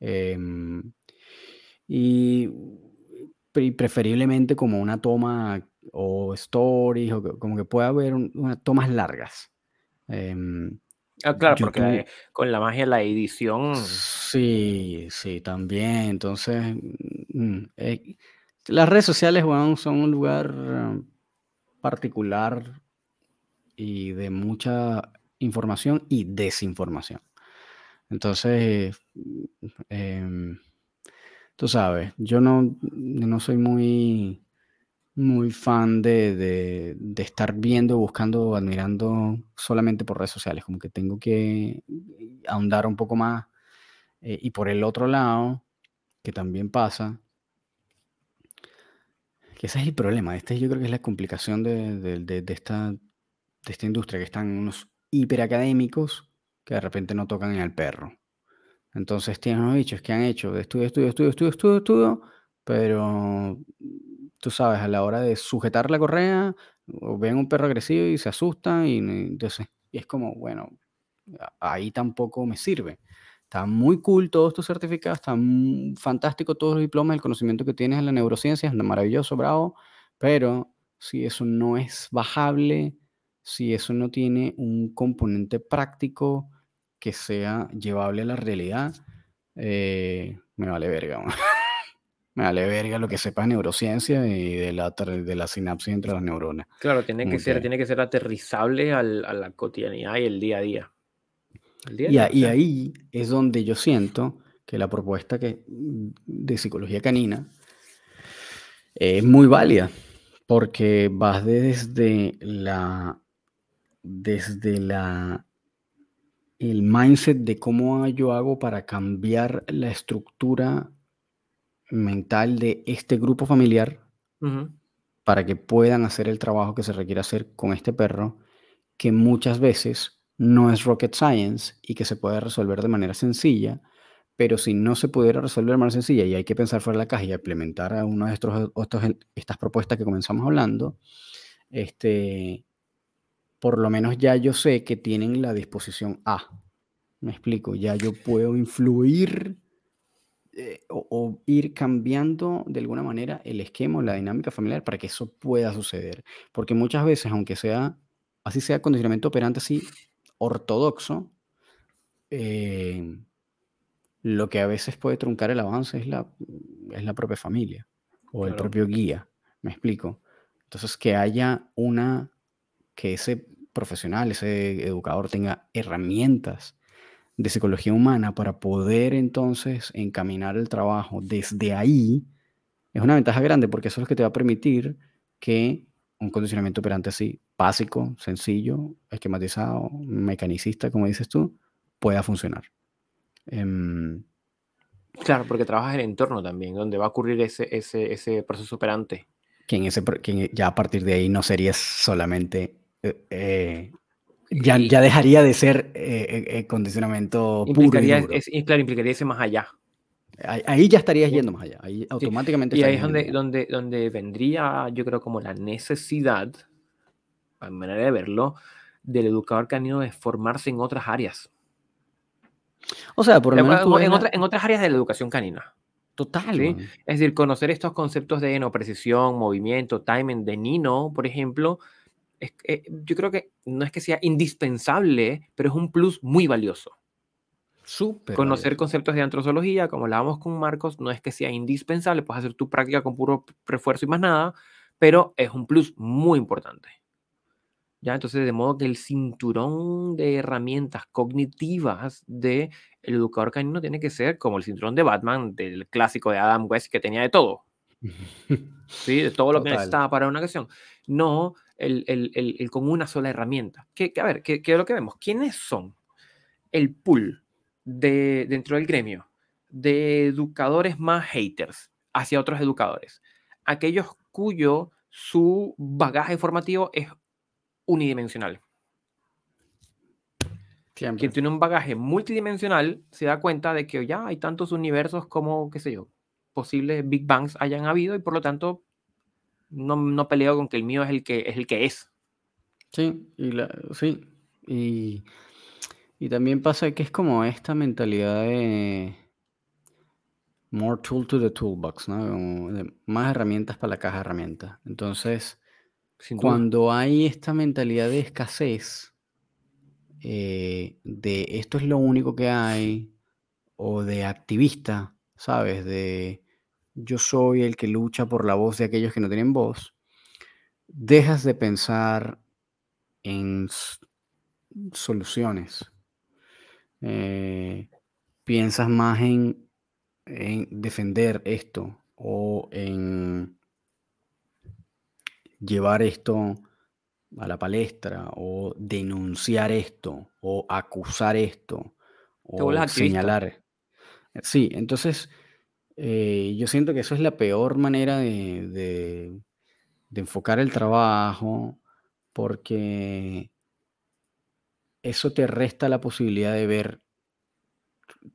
Em, y, preferiblemente como una toma o stories, o como que pueda haber unas tomas largas. Em, ah, claro, porque con la magia de la edición. Sí, sí, también. Entonces, mm, eh, las redes sociales, bueno, son un lugar um, particular y de mucha información y desinformación. Entonces, em, tú sabes, yo no, no soy muy muy fan de, estar viendo, buscando, admirando solamente por redes sociales, como que tengo que ahondar un poco más. Eh, y por el otro lado, que también pasa, que ese es el problema, este yo creo que es la complicación de, esta, de esta industria, que están unos hiperacadémicos que de repente no tocan en el perro. Entonces tienen unos bichos que han hecho de estudio, estudio, estudio, estudio, estudio, estudio, pero tú sabes, a la hora de sujetar la correa, ven un perro agresivo y se asustan y, entonces, y es como, bueno, ahí tampoco me sirve. Está muy cool todos tus certificados, está fantástico todos los diplomas, el conocimiento que tienes en la neurociencia, es maravilloso, bravo, pero si eso no es bajable, si eso no tiene un componente práctico que sea llevable a la realidad, eh, me vale verga. Me vale verga lo que sepas neurociencia y de la, de la sinapsis entre las neuronas. Claro, tiene que, ser, tiene que ser aterrizable al, a la cotidianidad y el día a día. y, ahí es donde yo siento que la propuesta que, de psicología canina es muy válida, porque vas desde la desde la el mindset de cómo yo hago para cambiar la estructura mental de este grupo familiar para que puedan hacer el trabajo que se requiere hacer con este perro, que muchas veces no es rocket science y que se puede resolver de manera sencilla, pero si no se pudiera resolver de manera sencilla y hay que pensar fuera de la caja y implementar a uno de estos, estas propuestas que comenzamos hablando, este, por lo menos ya yo sé que tienen la disposición A. Me explico, ya yo puedo influir eh, o, ir cambiando de alguna manera el esquema o la dinámica familiar para que eso pueda suceder. Porque muchas veces, aunque sea, así sea condicionamiento operante así ortodoxo, eh, lo que a veces puede truncar el avance es la, es la propia familia o el propio guía. ¿Me explico? Entonces, que haya una, que ese profesional, ese educador tenga herramientas de psicología humana para poder entonces encaminar el trabajo desde ahí, es una ventaja grande porque eso es lo que te va a permitir que un condicionamiento operante así, básico, sencillo, esquematizado, mecanicista, como dices tú, pueda funcionar. Em, claro, porque trabajas en el entorno también, donde va a ocurrir ese, ese, ese proceso operante. Que, en ese, que ya a partir de ahí no sería solamente eh, eh, ya, ya, dejaría de ser eh, condicionamiento puro. Y Es, claro, implicaría ese más allá. Ahí, ya estarías yendo más allá. Ahí automáticamente. Y ahí es donde, donde, donde vendría, yo creo, como la necesidad, a manera de verlo, del educador canino de formarse en otras áreas. O sea, por lo menos. En, en, otras áreas de la educación canina. Total. ¿sí? Es decir, conocer estos conceptos de no precisión, movimiento, timing de Nino, por ejemplo, eh, yo creo que no es que sea indispensable, pero es un plus muy valioso. Súper. Conocer conceptos de antrozoología, como hablábamos con Marcos, no es que sea indispensable, puedes hacer tu práctica con puro refuerzo y más nada, pero es un plus muy importante. ¿Ya? Entonces, de modo que el cinturón de herramientas cognitivas del el educador canino tiene que ser como el cinturón de Batman, del clásico de Adam West, que tenía de todo. ¿Sí? De todo lo que necesitaba para una ocasión. No el, el, el, con una sola herramienta. Que, a ver, ¿qué es lo que vemos? ¿Quiénes son el pool de, dentro del gremio de educadores más haters hacia otros educadores? Aquellos cuyo su bagaje formativo es unidimensional. Quien tiene un bagaje multidimensional se da cuenta de que ya hay tantos universos como, qué sé yo, posibles Big Bangs hayan habido y por lo tanto no, no peleo con que el mío es el que es. El que es. Sí, y sí. Y, y también pasa que es como esta mentalidad de more tool to the toolbox, ¿no? más herramientas para la caja de herramientas. Entonces, cuando hay esta mentalidad de escasez, eh, de esto es lo único que hay, o de activista, ¿sabes? De yo soy el que lucha por la voz de aquellos que no tienen voz, dejas de pensar en soluciones. Eh, piensas más en, defender esto o en llevar esto a la palestra o denunciar esto o acusar esto o señalar. Sí, entonces eh, yo siento que eso es la peor manera de, enfocar el trabajo, porque eso te resta la posibilidad de ver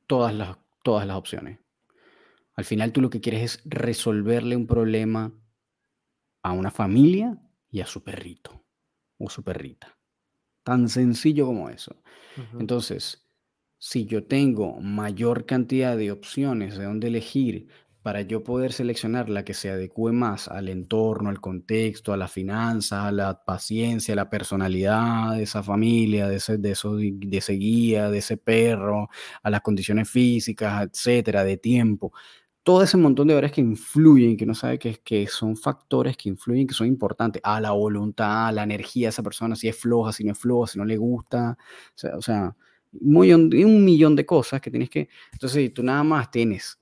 todas las, todas las opciones. Al final tú lo que quieres es resolverle un problema a una familia y a su perrito o su perrita. Tan sencillo como eso. Entonces, si yo tengo mayor cantidad de opciones de dónde elegir para yo poder seleccionar la que se adecue más al entorno, al contexto, a la finanza, a la paciencia, a la personalidad de esa familia, de ese, de, eso, de ese guía, de ese perro, a las condiciones físicas, etcétera, de tiempo. Todo ese montón de horas que influyen, que no sabe que, que son factores que influyen, que son importantes, a la voluntad, a la energía de esa persona, si es floja, si no es floja, si no le gusta, o sea un millón de cosas que tienes que... Entonces, si tú nada más tienes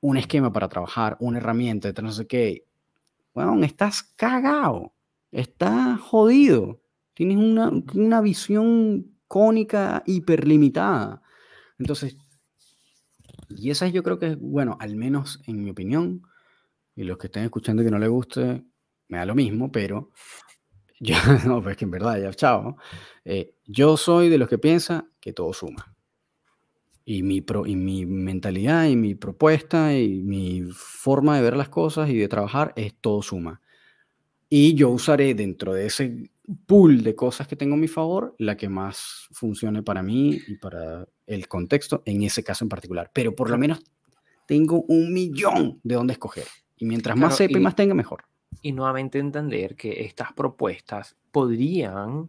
un esquema para trabajar, una herramienta, no sé qué, bueno, estás cagado, estás jodido, tienes una, una visión cónica hiperlimitada. Entonces, y esa yo creo que, bueno, al menos en mi opinión, y los que estén escuchando que no les guste, me da lo mismo, pero yo, no, pues que en verdad, ya, chao. Eh, yo soy de los que piensa que todo suma. Y mi, pro, y mi mentalidad y mi propuesta y mi forma de ver las cosas y de trabajar es todo suma. Y yo usaré dentro de ese pool de cosas que tengo a mi favor la que más funcione para mí y para el contexto en ese caso en particular. Pero por lo menos tengo un millón de dónde escoger. Y mientras más sepa y más tenga, mejor y nuevamente entender que estas propuestas podrían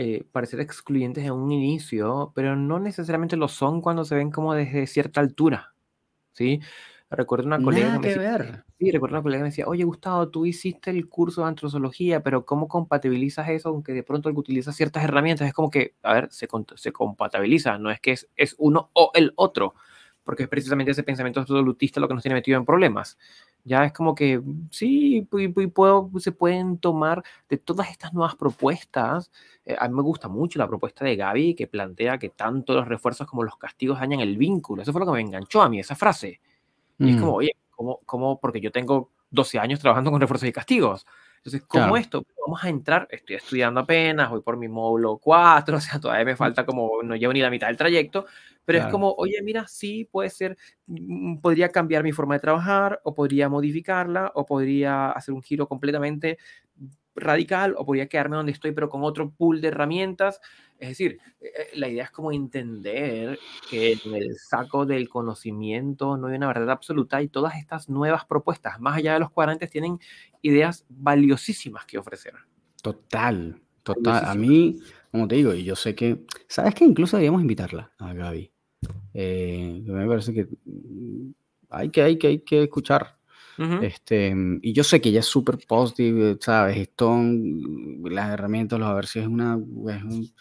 eh, parecer excluyentes en un inicio, pero no necesariamente lo son cuando se ven como desde cierta altura. ¿sí? Recuerdo una colega que, ver. Sí, recuerdo una colega que me decía, oye Gustavo, tú hiciste el curso de antrozoología, pero ¿cómo compatibilizas eso aunque de pronto utilizas ciertas herramientas? Es como que, a ver, se, se compatibiliza, no es que es, es, uno o el otro, porque es precisamente ese pensamiento absolutista lo que nos tiene metido en problemas. Ya es como que, sí, puedo, se pueden tomar de todas estas nuevas propuestas. Eh, a mí me gusta mucho la propuesta de Gaby que plantea que tanto los refuerzos como los castigos dañan el vínculo. Eso fue lo que me enganchó a mí, esa frase. Y es como, mm. oye, ¿cómo, Porque yo tengo 12 años trabajando con refuerzos y castigos. Entonces, ¿cómo esto? Vamos a entrar, estoy estudiando apenas, voy por mi módulo 4, o sea, todavía me falta como, no llevo ni la mitad del trayecto, pero es como, oye, mira, sí, puede ser, mm, podría cambiar mi forma de trabajar, o podría modificarla, o podría hacer un giro completamente radical, o podría quedarme donde estoy, pero con otro pool de herramientas. Es decir, eh, eh, la idea es como entender que en el saco del conocimiento no hay una verdad absoluta y todas estas nuevas propuestas, más allá de los cuadrantes, tienen ideas valiosísimas que ofrecer. Total, total. A mí, como te digo, y yo sé que, ¿sabes que Incluso debíamos invitarla a Gaby. Eh, me parece que hay que, hay que, hay que escuchar. Este, y yo sé que ella es súper positive, ¿sabes? Esto, las herramientas, los a ver si es una, es un,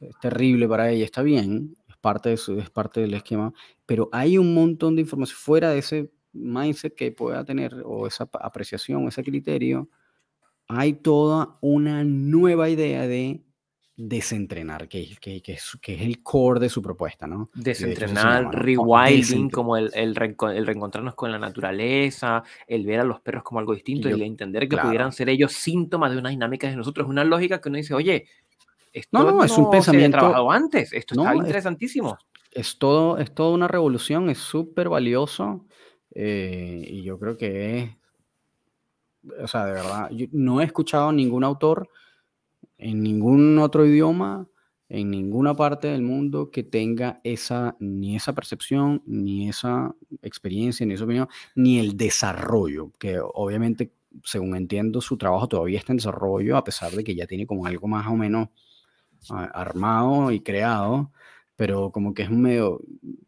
es terrible para ella, está bien, es parte, de su, es parte del esquema, pero hay un montón de información fuera de ese mindset que pueda tener o esa apreciación, ese criterio, hay toda una nueva idea de desentrenar, que, que, que, es, que es el core de su propuesta, ¿no? Desentrenar, rewilding, como el, el, reencontrarnos con la naturaleza, el ver a los perros como algo distinto y, el entender que pudieran ser ellos síntomas de una dinámica de nosotros, es una lógica que uno dice, oye, esto no, no, es un pensamiento. Se trabajado antes, esto está interesantísimo. Es, todo, es toda una revolución, es súper valioso eh, y yo creo que es. O sea, de verdad, yo no he escuchado ningún autor en ningún otro idioma, en ninguna parte del mundo que tenga esa, ni esa percepción, ni esa experiencia, ni esa opinión, ni el desarrollo, que obviamente, según entiendo, su trabajo todavía está en desarrollo, a pesar de que ya tiene como algo más o menos armado y creado, pero como que es un medio,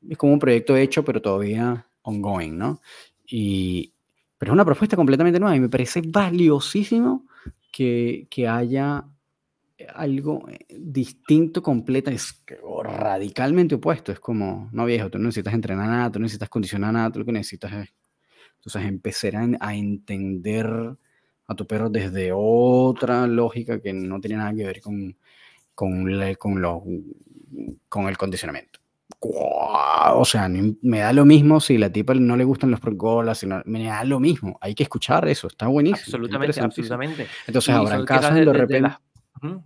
es como un proyecto hecho, pero todavía ongoing, ¿no? Y, pero es una propuesta completamente nueva y me parece valiosísimo que, que haya algo eh, distinto, completo, es radicalmente opuesto. Es como, no viejo, tú no necesitas entrenar nada, tú no necesitas condicionar nada, tú lo que necesitas es entonces empezar a, a entender a tu perro desde otra lógica que no tiene nada que ver con, con, con, con el condicionamiento. O sea, me da lo mismo si la tipa no le gustan los pergolas, me da lo mismo. Hay que escuchar eso, está buenísimo. Absolutamente, absolutamente. Entonces, habrá casos de, de repente.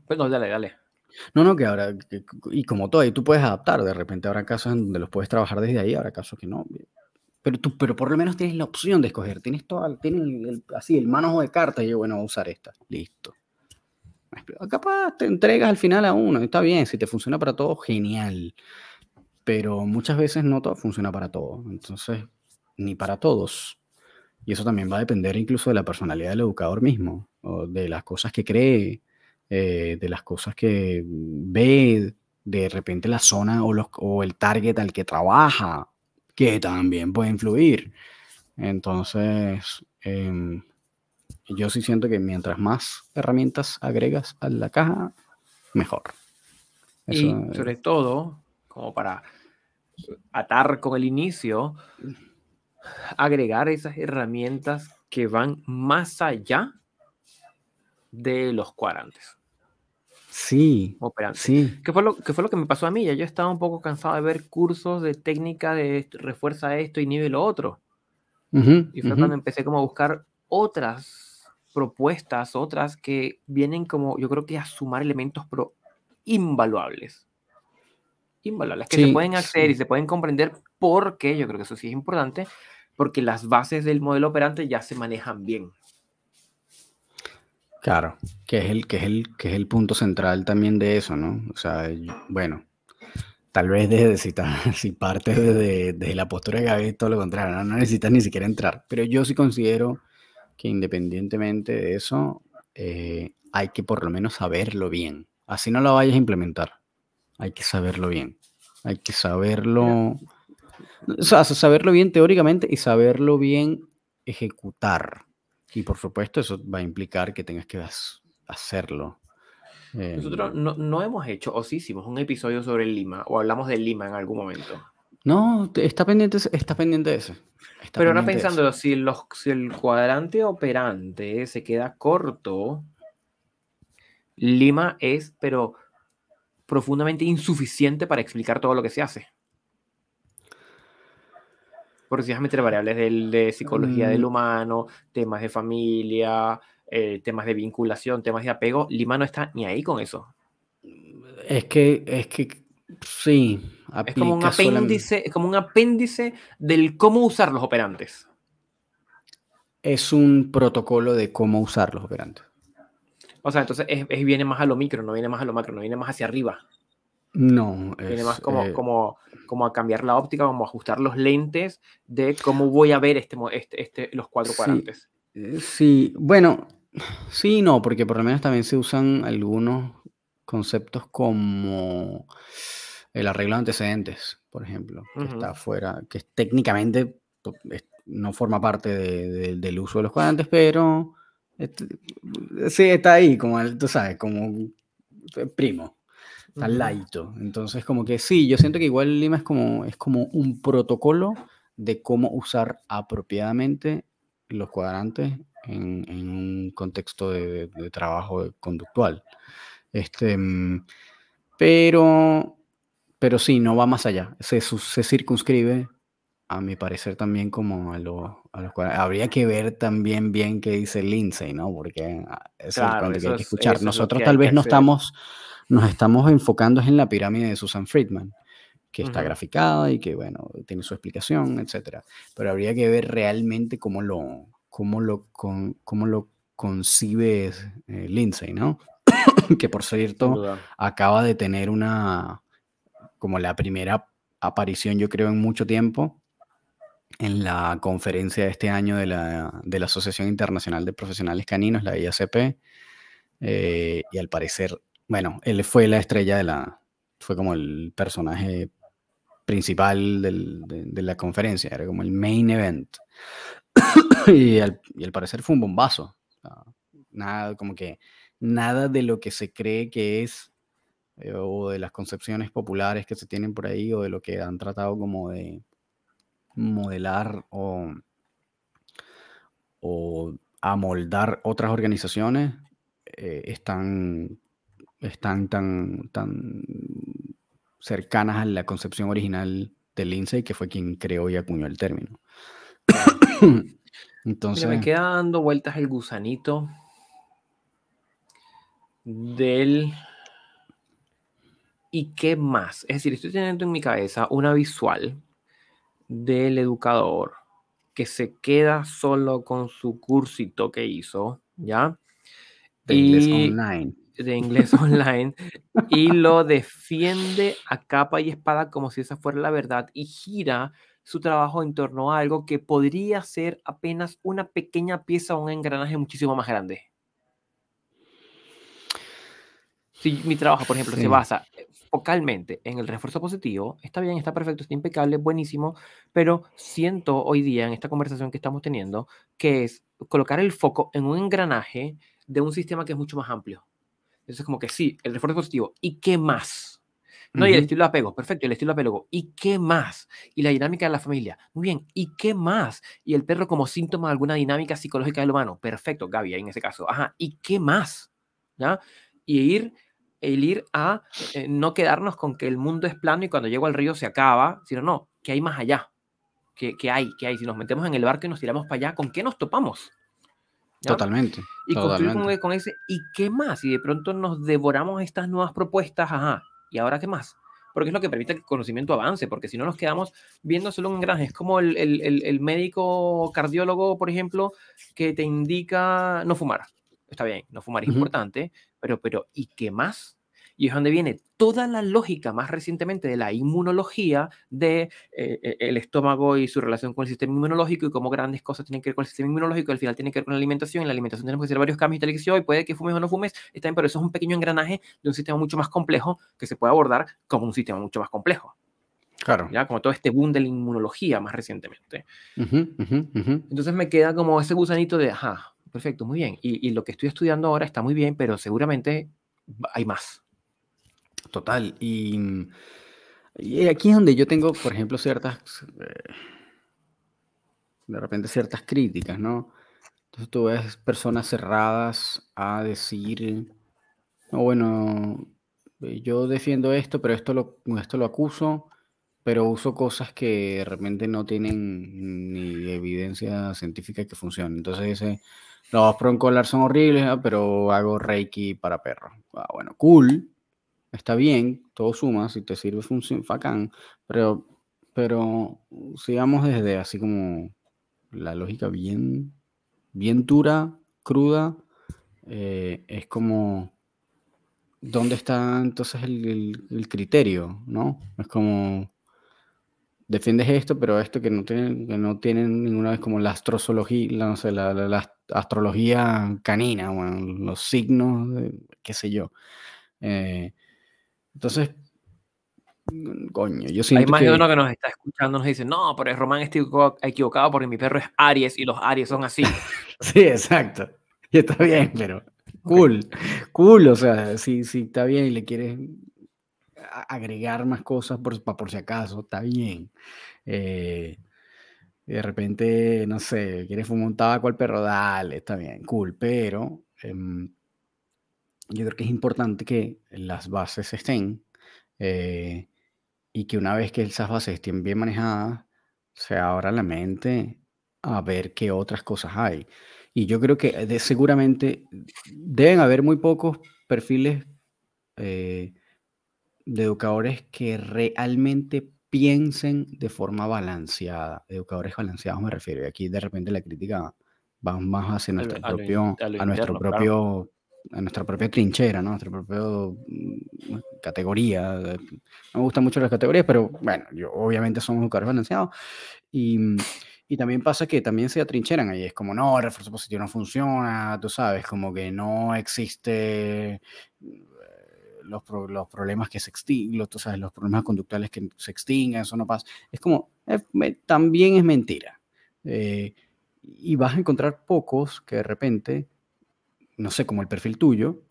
Perdón, dale, dale. No, no, que ahora, y como todo, y tú puedes adaptar, de repente habrá casos en donde los puedes trabajar desde ahí, habrá casos que no. Pero tú, pero por lo menos tienes la opción de escoger, tienes todo, tienes así el manojo de cartas y yo, bueno, voy a usar esta, listo. Capaz te entregas al final a uno, está bien, si te funciona para todo, genial. Pero muchas veces no todo funciona para todo, entonces, ni para todos. Y eso también va a depender incluso de la personalidad del educador mismo, o de las cosas que cree, eh, de las cosas que ve, de repente la zona o, los, o el target al que trabaja, que también puede influir. Entonces, eh, yo sí siento que mientras más herramientas agregas a la caja, mejor. y sobre todo, como para atar con el inicio, agregar esas herramientas que van más allá de los cuadrantes. Sí, sí. ¿Qué fue, lo, ¿Qué fue lo que me pasó a mí? Ya yo estaba un poco cansado de ver cursos de técnica de refuerza esto y nivel lo otro. y fue cuando empecé como a buscar otras propuestas, otras que vienen como, yo creo que a sumar elementos pro invaluables. Invaluables, que se pueden hacer y se pueden comprender porque, yo creo que eso sí es importante, porque las bases del modelo operante ya se manejan bien. Claro, que es el, que es el, que es el punto central también de eso, ¿no? O sea, bueno, tal vez desde si, si parte de, la postura de Gaby, todo lo contrario, no necesitas ni siquiera entrar, pero yo sí considero que independientemente de eso, eh, hay que por lo menos saberlo bien. Así no lo vayas a implementar. Hay que saberlo bien. Hay que saberlo. O sea, saberlo bien teóricamente y saberlo bien ejecutar. Y por supuesto eso va a implicar que tengas que hacerlo. Nosotros em. no, no, hemos hecho, o sí hicimos un episodio sobre Lima, o hablamos de Lima en algún momento. No, está pendiente, está pendiente de eso. Pero ahora pensando, si, los, si el cuadrante operante se queda corto, Lima es, pero profundamente insuficiente para explicar todo lo que se hace. Porque si vas a meter variables de psicología del mm. humano, temas de familia, eh, temas de vinculación, temas de apego, Lima no está ni ahí con eso. Es que, es que sí. Es como un apéndice, es como un apéndice del cómo usar los operantes. Es un protocolo de cómo usar los operantes. O sea, entonces viene más a lo micro, no viene más a lo macro, no viene más hacia arriba. No. Viene más como, eh, como, como a cambiar la óptica, como a ajustar los lentes de cómo voy a ver este, este, este los cuatro cuadrantes. Eh, sí, bueno, Sí, no, porque por lo menos también se usan algunos conceptos como el arreglo de antecedentes, por ejemplo, que está fuera, que técnicamente no forma parte del uso de los cuadrantes, pero sí está ahí, como tú sabes, como primo, está laito. Entonces, como que sí, yo siento que igual Lima es como, es como un protocolo de cómo usar apropiadamente los cuadrantes en, un contexto de, trabajo conductual. Este, mm, pero, pero sí, no va más allá. Se, se circunscribe, a mi parecer, también como a, los a los Habría que ver también bien qué dice Lindsay, ¿no? Porque ah, es claro, que hay que escuchar. Nosotros tal vez no estamos, nos estamos enfocando en la pirámide de Susan Friedman que está graficada y que, bueno, tiene su explicación, etcétera. Pero habría que ver realmente cómo lo, cómo lo, con, cómo lo concibe eh, Lindsay, ¿no? que por cierto acaba de tener una, como la primera aparición yo creo en mucho tiempo, en la conferencia de este año de la, de la Asociación Internacional de Profesionales Caninos, la IACP, eh, y al parecer, bueno, él fue la estrella de la, fue como el personaje principal de, la conferencia, era como el main event. y, al, parecer fue un bombazo. nada, como que nada de lo que se cree que es, eh, o de las concepciones populares que se tienen por ahí, o de lo que han tratado como de modelar o, o amoldar otras organizaciones, eh, están, están tan, tan cercanas a la concepción original de Lindsay, que fue quien creó y acuñó el término. Entonces. me queda dando vueltas el gusanito del. ¿Y qué más? Es decir, estoy teniendo en mi cabeza una visual del educador que se queda solo con su cursito que hizo, ¿ya? De inglés online. De inglés online. y lo defiende a capa y espada como si esa fuera la verdad y gira su trabajo en torno a algo que podría ser apenas una pequeña pieza o un engranaje muchísimo más grande. Si mi trabajo, por ejemplo, se basa eh, focalmente en el refuerzo positivo, está bien, está perfecto, está impecable, buenísimo, pero siento hoy día en esta conversación que estamos teniendo que es colocar el foco en un engranaje de un sistema que es mucho más amplio. Entonces, como que sí, el refuerzo positivo, ¿y qué más? No, y el estilo de apego, perfecto, el estilo de apego. ¿Y qué más? Y la dinámica de la familia. Muy bien, ¿y qué más? Y el perro como síntoma de alguna dinámica psicológica del humano. Perfecto, Gaby, en ese caso. Ajá, ¿y qué más? ¿Ya? Y ir, el ir a eh, no quedarnos con que el mundo es plano y cuando llego al río se acaba, sino no, que hay más allá. ¿Qué, hay? ¿Qué hay? Si nos metemos en el barco y nos tiramos para allá, ¿con qué nos topamos? Totalmente. Y construir con ese, ¿y qué más? Y de pronto nos devoramos estas nuevas propuestas, ajá, ¿y ahora qué más? Porque es lo que permite que el conocimiento avance, porque si no nos quedamos viendo solo un engranaje. Es como el, el, el, médico cardiólogo, por ejemplo, que te indica no fumar. Está bien, no fumar es importante, pero, pero ¿y qué más? Y es donde viene toda la lógica más recientemente de la inmunología de eh, eh, el estómago y su relación con el sistema inmunológico y cómo grandes cosas tienen que ver con el sistema inmunológico, al final tiene que ver con la alimentación, en la alimentación tenemos que hacer varios cambios y tal y puede que fumes o no fumes, está bien, pero eso es un pequeño engranaje de un sistema mucho más complejo que se puede abordar como un sistema mucho más complejo. Claro. ¿ya? Como todo este boom de la inmunología más recientemente. Entonces me queda como ese gusanito de, ajá, perfecto, muy bien. Y, y, lo que estoy estudiando ahora está muy bien, pero seguramente hay más. Total. Y, y aquí es donde yo tengo, por ejemplo, ciertas, eh, de repente ciertas críticas, ¿no? Entonces tú ves personas cerradas a decir, no, bueno, yo defiendo esto, pero esto lo, esto lo acuso, pero uso cosas que de repente no tienen ni evidencia científica que funcionen. Entonces dice, los broncolar son horribles, pero hago Reiki para perros. Ah, bueno, cool, está bien, todo suma, si te sirve función, facán, pero, pero sigamos desde así como la lógica bien, bien dura, cruda, eh, es como, ¿dónde está entonces el, criterio? ¿no? Es como, defiendes esto, pero esto que no tienen, que no tienen ninguna vez como la astrozoología, la, no sé, la, astrología canina, los signos, qué sé yo. Eh, entonces, coño, yo siento Hay más de uno que nos está escuchando nos dice, no, pero Román está equivocado porque mi perro es Aries y los Aries son así. sí, exacto. Y está bien, pero cool, cool, o sea, si, si está bien y le quieres agregar más cosas por, por si acaso, está bien. Eh, de repente, no sé, quieres fumar un tabaco al perro, dale, está bien, cool, pero em, yo creo que es importante que las bases estén eh, y que una vez que esas bases estén bien manejadas, se abra la mente a ver qué otras cosas hay. Y yo creo que de, seguramente deben haber muy pocos perfiles eh, de educadores que realmente piensen de forma balanceada. Educadores balanceados me refiero. Y aquí de repente la crítica va más hacia nuestro propio, a, nuestro propio a nuestra propia trinchera, ¿no? nuestra propia mm, categoría. Me gustan mucho las categorías, pero bueno, yo, obviamente somos educadores balanceados. Y, y, también pasa que también se atrincheran ahí. Es como, no, el refuerzo positivo no funciona, tú sabes, como que no existe eh, los, los problemas que se extinguen, tú sabes, los problemas conductuales que se extinguen, eso no pasa. Es como, también es mentira. Eh, y vas a encontrar pocos que de repente no sé, como el perfil tuyo,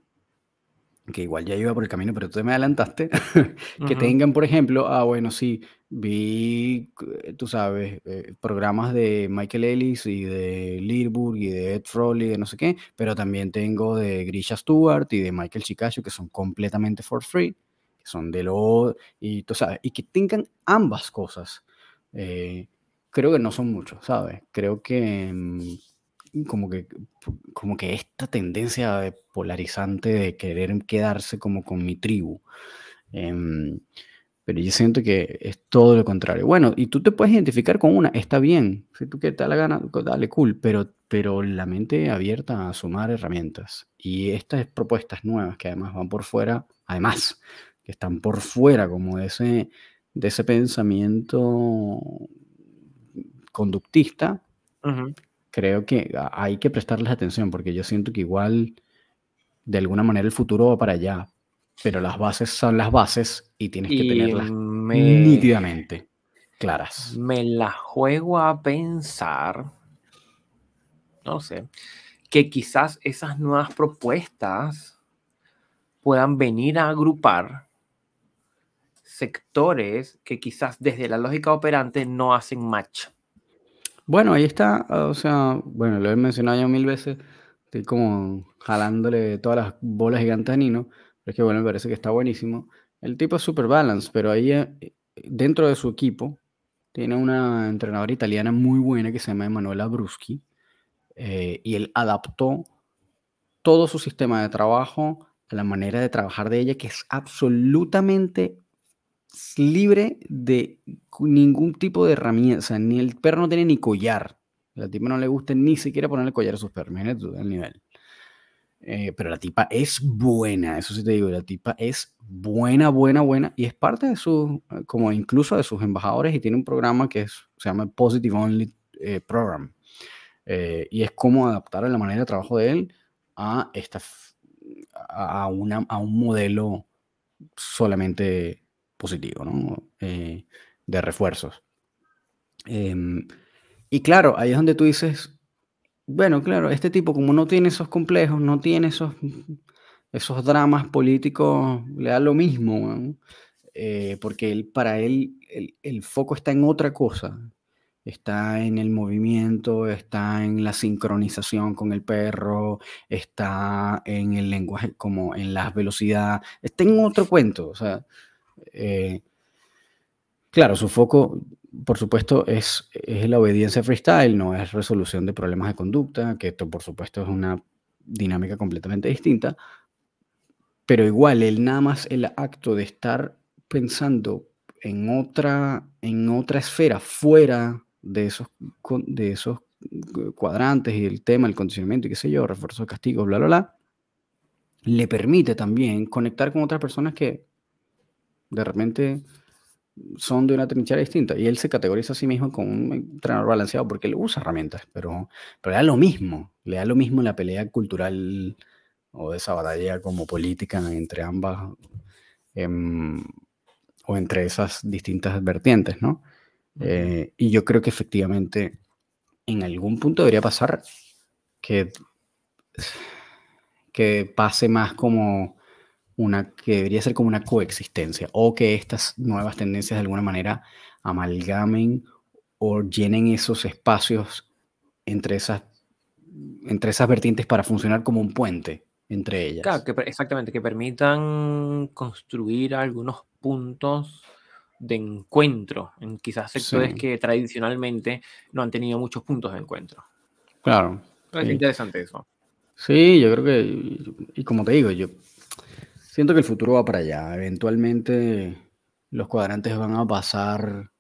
que igual ya iba por el camino, pero tú me adelantaste, que tengan, por ejemplo, ah, bueno, sí, vi, eh, tú sabes, eh, programas de Michael Ellis y de Learburg y de Ed Froley, de no sé qué, pero también tengo de Grisha Stewart y de Michael Chicasio, que son completamente for free, que son de lo, y tú sabes, y que tengan ambas cosas. Eh, creo que no son muchos, ¿sabes? Creo que como que, como que esta tendencia polarizante de querer quedarse como con mi tribu. Em, pero yo siento que es todo lo contrario. Bueno, y tú te puedes identificar con una, está bien. Si tú que te da la gana, dale cool, pero, pero la mente abierta a sumar herramientas. Y estas propuestas nuevas que además van por fuera, además, que están por fuera como de ese, de ese pensamiento conductista, creo que hay que prestarles atención porque yo siento que igual de alguna manera el futuro va para allá, pero las bases son las bases y tienes que tenerlas nítidamente claras. Me la juego a pensar, no sé, que quizás esas nuevas propuestas puedan venir a agrupar sectores que quizás desde la lógica operante no hacen match. Bueno, ahí está, o sea, bueno, lo he mencionado ya mil veces, estoy como jalándole todas las bolas gigantes a Nino, pero es que bueno, me parece que está buenísimo. El tipo es super balance, pero ahí eh, dentro de su equipo tiene una entrenadora italiana muy buena que se llama Emanuela Bruschi, eh, y él adaptó todo su sistema de trabajo a la manera de trabajar de ella, que es absolutamente libre de ningún tipo de herramienta. O sea, ni el perro no tiene ni collar. La tipa no le gusta ni siquiera ponerle collar a sus perros. Imagínate el nivel. Eh, pero la tipa es buena, eso sí te digo, la tipa es buena, buena, buena, y es parte de su, como incluso de sus embajadores, y tiene un programa que es, se llama Positive Only eh, Program, eh, y es cómo adaptar la manera de trabajo de él a, esta, a, una, a un modelo solamente positivo, ¿no? Eh, de refuerzos. Em, y claro, ahí es donde tú dices, bueno, claro, este tipo como no tiene esos complejos, no tiene esos, esos dramas políticos, le da lo mismo, eh, porque él, para él el, el, foco está en otra cosa, está en el movimiento, está en la sincronización con el perro, está en el lenguaje, como en la velocidad, está en otro cuento, o sea, eh, claro, su foco, por supuesto, es, es la obediencia freestyle, no es resolución de problemas de conducta, que esto, por supuesto, es una dinámica completamente distinta, pero igual, él nada más el acto de estar pensando en otra, en otra esfera fuera de esos, de esos cuadrantes y el tema, el condicionamiento y qué sé yo, refuerzo de castigo, bla, bla, bla, le permite también conectar con otras personas que de repente son de una trinchera distinta. Y él se categoriza a sí mismo como un entrenador balanceado porque le usa herramientas, pero, pero le da lo mismo, le da lo mismo la pelea cultural o de esa batalla como política entre ambas em, o entre esas distintas vertientes, ¿no? Eh, y yo creo que efectivamente en algún punto debería pasar que, que pase más como una, que debería ser como una coexistencia o que estas nuevas tendencias de alguna manera amalgamen o llenen esos espacios entre esas, entre esas vertientes para funcionar como un puente entre ellas. Claro, que, exactamente, que permitan construir algunos puntos de encuentro en quizás sectores que tradicionalmente no han tenido muchos puntos de encuentro. Claro. Es interesante eso. Sí, yo creo que, y como te digo, yo siento que el futuro va para allá. Eventualmente los cuadrantes van a pasar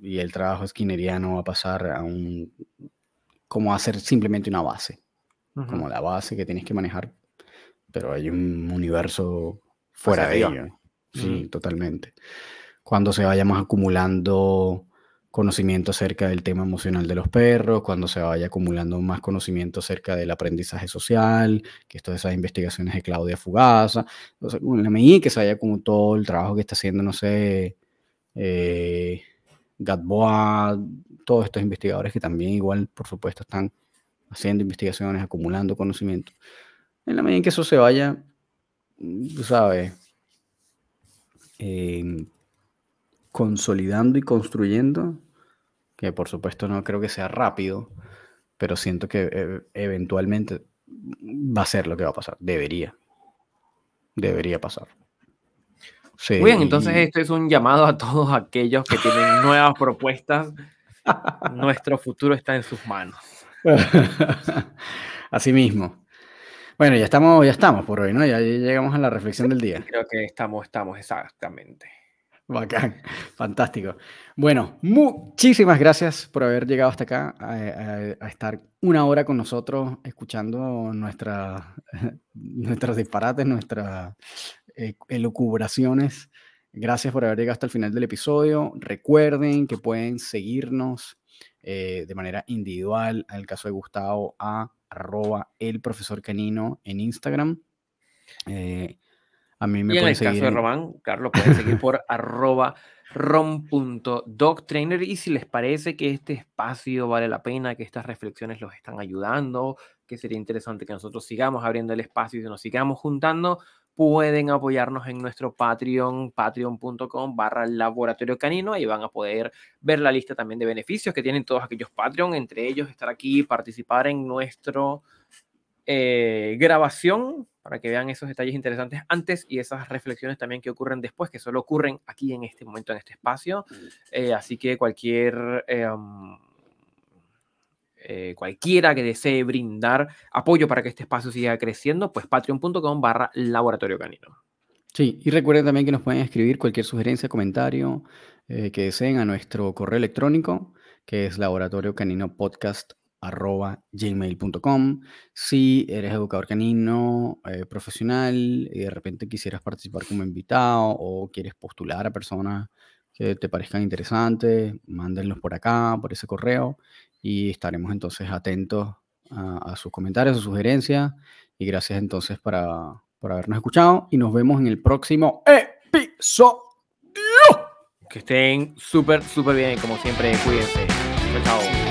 y el trabajo esquineriano va a pasar a un, como a ser simplemente una base, como la base que tienes que manejar, pero hay un universo fuera de ello. Sí, totalmente cuando se vayamos acumulando conocimiento acerca del tema emocional de los perros, cuando se vaya acumulando más conocimiento acerca del aprendizaje social, que esto de esas investigaciones de Claudia Fugaza, en la medida que se vaya como todo el trabajo que está haciendo, no sé, eh, todos estos investigadores que también igual, por supuesto, están haciendo investigaciones, acumulando conocimiento. En la medida en que eso se vaya, sabes, eh, consolidando y construyendo, que por supuesto no creo que sea rápido, pero siento que eh, eventualmente va a ser lo que va a pasar. Debería. Debería pasar. Muy bien, entonces esto es un llamado a todos aquellos que tienen nuevas propuestas. Nuestro futuro está en sus manos. Así mismo. Bueno, ya estamos, ya estamos por hoy, ¿no? Ya llegamos a la reflexión del día. Creo que estamos, estamos exactamente. Bacán, fantástico. Bueno, muchísimas gracias por haber llegado hasta acá, a, estar una hora con nosotros, escuchando nuestra, nuestros disparates, nuestras eh, elucubraciones. Gracias por haber llegado hasta el final del episodio. Recuerden que pueden seguirnos eh, de manera individual, en el caso de Gustavo, a arroba el profesor canino en Instagram. Eh, a mí me y en el caso de Román, Carlos, pueden seguir por arroba rom.dogtrainer y si les parece que este espacio vale la pena, que estas reflexiones los están ayudando, que sería interesante que nosotros sigamos abriendo el espacio y nos sigamos juntando, pueden apoyarnos en nuestro Patreon, patreon.com barra laboratorio canino. Ahí van a poder ver la lista también de beneficios que tienen todos aquellos Patreon, entre ellos estar aquí, participar en nuestro eh, grabación para que vean esos detalles interesantes antes y esas reflexiones también que ocurren después, que solo ocurren aquí en este momento, en este espacio. Eh, así que cualquier... Eh, cualquiera que desee brindar apoyo para que este espacio siga creciendo, pues patreon.com barra laboratorio canino. Sí, y recuerden también que nos pueden escribir cualquier sugerencia, comentario que deseen a nuestro correo electrónico, que es laboratorio canino podcast arroba gmail.com. Si eres educador canino eh, profesional y de repente quisieras participar como invitado o quieres postular a personas que te parezcan interesantes, mándenlos por acá, por ese correo y estaremos entonces atentos a, sus comentarios, sus sugerencias y gracias entonces para, por habernos escuchado y nos vemos en el próximo episodio. Que estén súper, súper bien. Como siempre, cuídense. Chao.